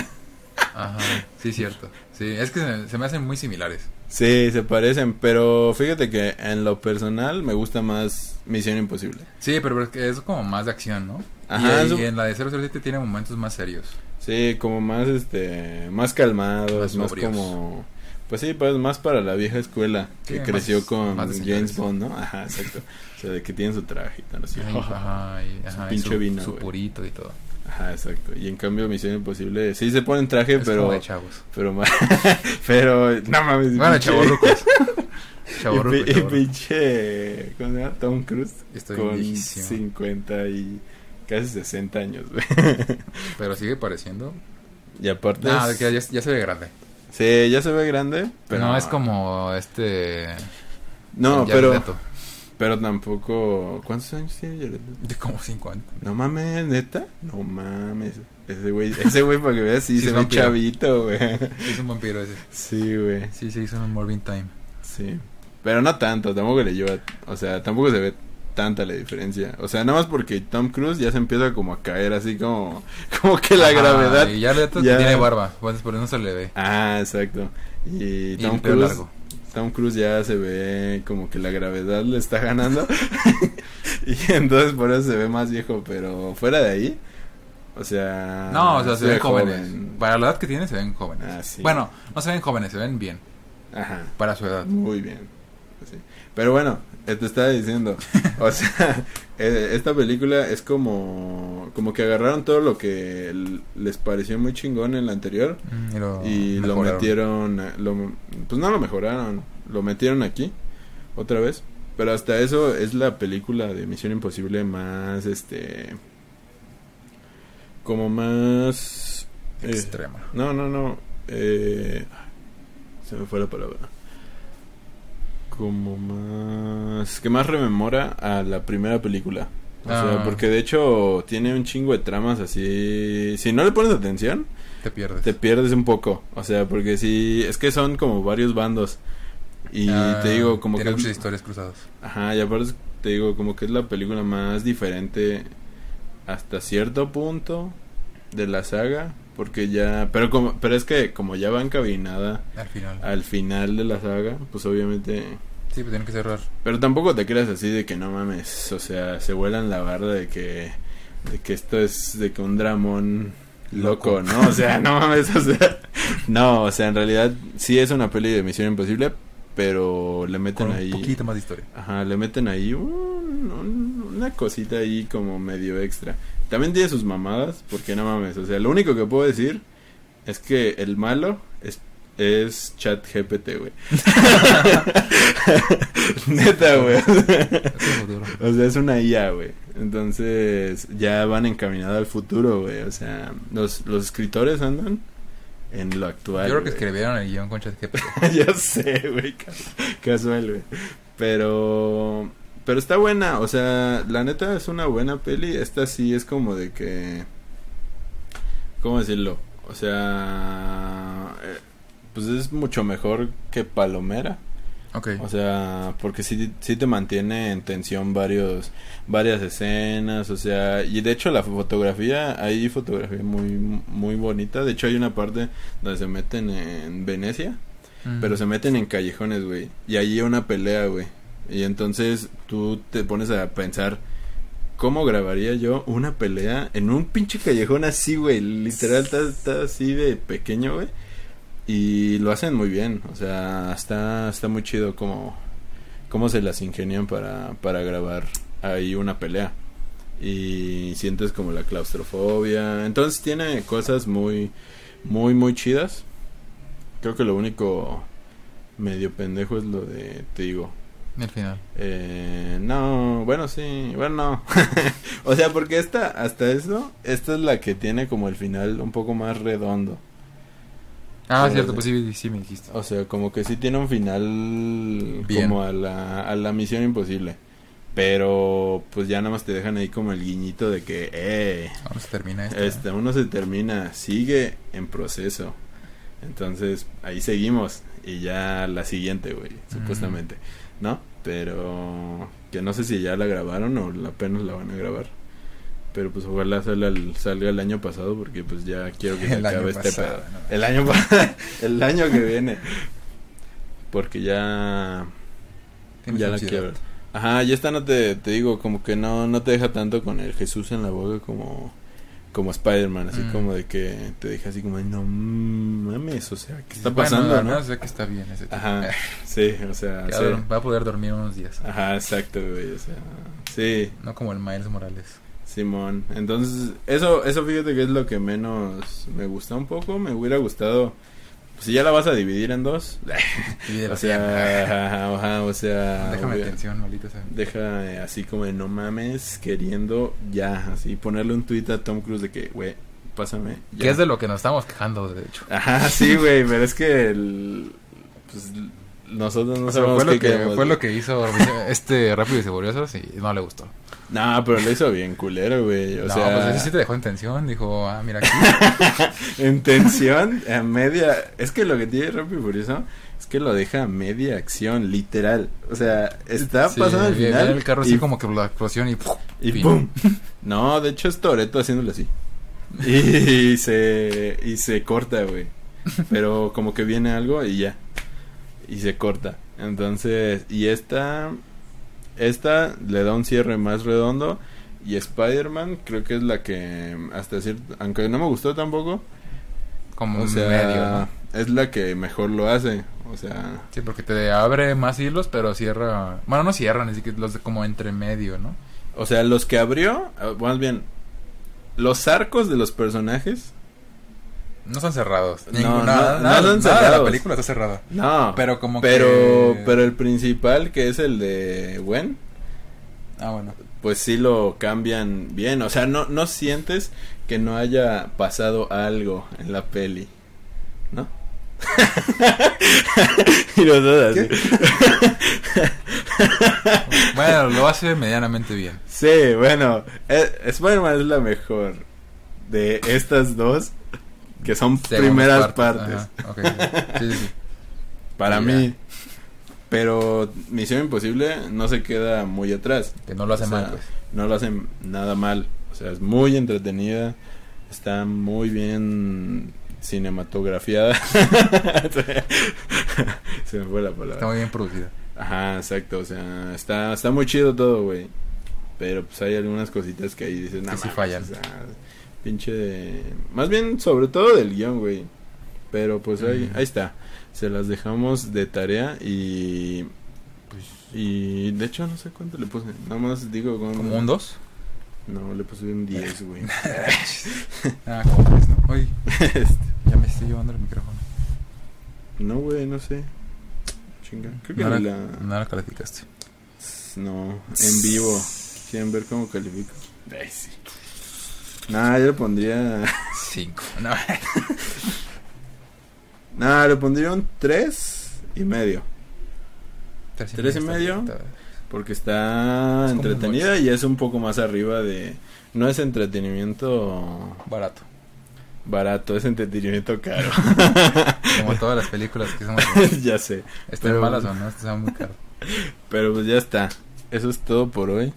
Ajá, sí, cierto. Sí, es que se, se me hacen muy similares. Sí, se parecen, pero fíjate que en lo personal me gusta más Misión Imposible. Sí, pero es como más de acción, ¿no? Ajá, y, en la de 007 tiene momentos más serios. Sí, como más este, más calmados, Más como pues sí, pues más para la vieja escuela que Sí, más- creció con más James. Bond, ¿no? Ajá, exacto. O sea, de que tienen su traje y tal así. Ajá, y, ajá, y pinche su, vino, su purito y todo. Ajá, exacto. Y en cambio Misión Imposible sí se ponen traje, Es pero como de chavos. pero no mames. Bueno. Y, Chavorruco, pi- y pinche ¿cómo se llama? Tom Cruise Estoy con viejísimo. 50 y casi 60 años, güey. Pero sigue pareciendo. Y aparte No, es- ya, ya se ve grande. Sí, ya se ve grande, pero no es como este. No, pero pero tampoco ¿Cuántos años tiene Jared Leto? De como 50. No mames, neta? No mames. Ese güey, ese güey para que veas sí, Sí, se ve vampiro. chavito, güey. Es un vampiro ese. Sí, güey. Sí, se hizo en un Morbin Time. Sí. Pero no tanto, tampoco le lleva, o sea, tampoco se ve tanta la diferencia. O sea, nada más porque Tom Cruise ya se empieza como a caer así como como que la Ajá, gravedad. Y ya ya- tiene barba. Pues por eso no se le ve. Ah, exacto. Y Tom Cruise largo. Tom Cruise ya se ve como que la gravedad le está ganando. y entonces por eso se ve más viejo, pero fuera de ahí, o sea, No, o sea, se ve ven jóvenes. joven. Para la edad que tiene, se ven jóvenes. Ah, sí. Bueno, no se ven jóvenes, se ven bien. Ajá. Para su edad. Muy bien. Pues sí. Pero bueno, te estaba diciendo, o sea, eh, esta película es como como que agarraron todo lo que les pareció muy chingón en la anterior Mm, Y lo, y lo mejoraron. metieron, eh, lo, pues no lo mejoraron, lo metieron aquí otra vez. Pero hasta eso es la película de Misión Imposible más, este, como más eh, Extrema. no, no, no. Eh, se me fue la palabra. Como más... Que más rememora a la primera película. O sea, Ah. porque de hecho tiene un chingo de tramas así... Si no le pones atención, Te pierdes. te pierdes un poco. O sea, porque si... Es que son como varios bandos. Y Ah, te digo, como tiene que... muchas historias cruzadas. Ajá, y aparte te digo, como que es la película más diferente hasta cierto punto de la saga, porque ya, pero como, pero es que como ya va encaminada Al final. al final de la saga, pues obviamente, Sí, pues tienen que cerrar. pero tampoco te creas así de que no mames, o sea, se vuelan la barra de que, de que esto es de que un dramón loco, Loco. ¿no? O sea, no mames, o sea, no, o sea, en realidad sí es una peli de Misión Imposible, pero le meten Con un ahí poquito más de historia. Ajá, le meten ahí un- un- una cosita ahí como medio extra. También tiene sus mamadas, porque no mames, o sea, lo único que puedo decir es que el malo es, es chat GPT, güey. Neta, güey. Es el futuro. O sea, es una IA, güey. Entonces, ya van encaminados al futuro, güey. O sea, los, los escritores andan en lo actual. Yo creo que escribieron el guion con ChatGPT. ya sé, güey. cas- Casual, güey. Pero. Pero está buena, o sea, la neta es una buena peli. Esta sí es como de que. ¿Cómo decirlo? O sea. eh, pues es mucho mejor que Palomera. Ok. O sea, porque sí, sí te mantiene en tensión varios, varias escenas, o sea, y de hecho la fotografía, hay fotografía muy, muy bonita, de hecho hay una parte donde se meten en Venecia, Mm. pero se meten en callejones, güey, y allí hay una pelea, güey, y entonces tú te pones a pensar, ¿cómo grabaría yo una pelea en un pinche callejón así, güey? Literal, está, así de pequeño, güey. Y lo hacen muy bien, o sea, está, está muy chido como, cómo se las ingenian para, para grabar ahí una pelea. Y sientes como la claustrofobia. Entonces tiene cosas muy, muy, muy chidas. Creo que lo único medio pendejo es lo de, te digo, El final. eh, no, bueno, sí, bueno, no. o sea, porque esta, hasta eso, esta es la que tiene como el final un poco más redondo. Ah, Órale. cierto, pues sí, sí me dijiste. O sea, como que sí tiene un final Bien. como a la, a la misión imposible. Pero pues ya nada más te dejan ahí como el guiñito de que, eh, Ahora se termina esto. este, uno se termina, sigue en proceso. Entonces, ahí seguimos. Y ya la siguiente, güey, supuestamente. ¿No? Pero que no sé si ya la grabaron o la- apenas la van a grabar. Pero pues ojalá salga el, salga el año pasado porque pues ya quiero que se El año acabe este pasado, pedo. no. El año el año que viene. Porque ya ya la quiero. Ajá, y esta no te, te digo, como que no, no te deja tanto con el Jesús en la boca como, como Spider-Man, así Mm. como de que te deja así como, no mames, o sea, ¿qué está pasando, no? menos sé que está bien ese tipo. Ajá, sí, o sea, sí. va- a poder dormir unos días. Ajá, exacto, güey, o sea, sí, No como el Miles Morales. Simón. Entonces, eso, eso fíjate que es lo que menos me gusta un poco, me hubiera gustado, si ya la vas a dividir en dos, o sea, ajá, ajá, o sea, Déjame atención, maldita sea. Deja eh, así como de no mames, queriendo ya, así ponerle un tweet a Tom Cruise de que, güey, pásame. ya". Que es de lo que nos estamos quejando, de hecho. Ajá, sí, güey, pero es que el, pues, nosotros no O sea, sabemos fue, lo qué que, queremos. fue lo que hizo este Rápido y Furiosos y no le gustó. No, pero lo hizo bien culero, güey. O no, sea, pues ese sí te dejó en tensión. Dijo, ah, mira aquí. en tensión, a media. Es que lo que tiene Rápido y Furioso es que lo deja a media acción, literal. O sea, está Sí, pasando al viene final. el carro y así como que la explosión y... Y fin. ¡pum! No, de hecho es Toreto haciéndolo así. Y se y se corta, güey. Pero como que viene algo y ya. Y se corta. Entonces, y esta esta le da un cierre más redondo y Spider-Man creo que es la que hasta cierto, aunque no me gustó tampoco, Como o sea, medio, ¿no? es la que mejor lo hace, o sea, Sí, porque te abre más hilos, pero cierra... Bueno, no cierran, así que los de como entre medio, ¿no? o sea, los que abrió, eh, más bien los arcos de los personajes No están cerrados. No, Ninguna- no, nada, no nada de la película está cerrada. No, Pero como pero, que... pero el principal, que es el de Gwen, Ah, bueno. pues sí lo cambian bien. O sea, no, no sientes que no haya pasado algo en la peli, ¿no? y así. Bueno, lo hace medianamente bien. Sí, bueno, eh, Spider-Man es la mejor de estas dos, que son primeras partes. Ajá, ok. Sí, sí, sí. Para Ya. mí. Pero Misión Imposible no se queda muy atrás. Que no lo hace O sea, mal, pues. No lo hacen nada mal. O sea, es muy entretenida. Está muy bien cinematografiada. se me fue la palabra. Está muy bien producida. Ajá, exacto. O sea, está, está muy chido todo, güey. Pero pues hay algunas cositas que ahí dices, no Que sí mames", fallan. o sea, pinche de... Más bien, sobre todo del guion, güey. Pero pues ahí, ahí está. Se las dejamos de tarea y... Pues, Y de hecho no sé cuánto le puse. Nada más digo con... ¿Como un 2? No, le puse un 10, güey. Ah, como tres, ¿no? Uy, Este, ya me estoy llevando el micrófono. no, güey, no sé. Chinga. Creo que No ni la, la... no la calificaste. No, en vivo. ¿Quieren ver cómo califico? Ay, sí. Nah, yo le pondría... 5. No. Nah, le pondría un 3 y medio. Tres ¿Tres y medio? está- Porque está Es entretenida y es un poco más arriba de... No es entretenimiento Barato. barato, es entretenimiento caro. Como todas las películas que somos. ya sé. Estén Pero- malas o no, estas son muy caras. Pero pues ya está. Eso es todo por hoy.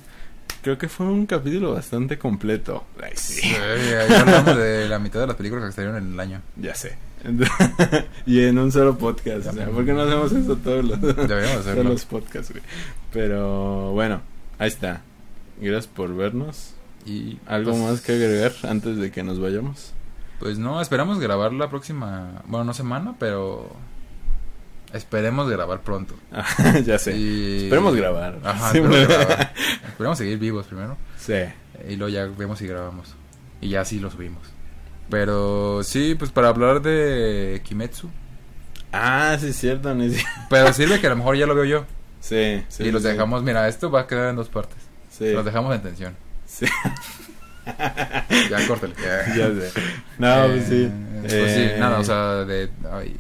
Creo que fue un capítulo bastante completo. Ay, sí. Sí, hablamos de la mitad de las películas que salieron en el año. Ya sé. y en un solo podcast. O sea, ¿por qué no hacemos eso todos los, todos hacerlo. los podcasts, güey? Pero bueno, ahí está. Gracias por vernos. Y ¿Algo pues, más que agregar antes de que nos vayamos? Pues no, esperamos grabar la próxima, bueno, no semana, pero esperemos grabar pronto. ya sé. Y- Esperemos grabar. Ajá, Sí, esperemos bueno. grabar. Esperemos seguir vivos primero. Sí. Y luego ya vemos si grabamos. Y ya sí lo subimos. Pero sí, pues para hablar de Kimetsu. Ah, sí es cierto. ni si- Pero sirve que a lo mejor ya lo veo yo. Sí, sí. y los sí. dejamos, mira, esto va a quedar en dos partes. Sí. Los dejamos en tensión. Sí. Ya, córtale. ya sé. No, pues sí. Eh, pues sí, Eh, nada, o sea, de,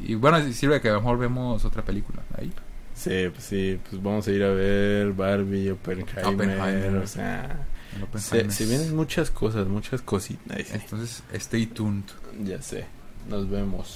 y bueno, sirve que a lo mejor vemos otra película ahí. Sí, pues sí, pues vamos a ir a ver Barbie, Oppenheimer, Oppenheimer. o sea, se vienen muchas cosas, muchas cositas. Entonces, stay tuned. Ya sé, nos vemos.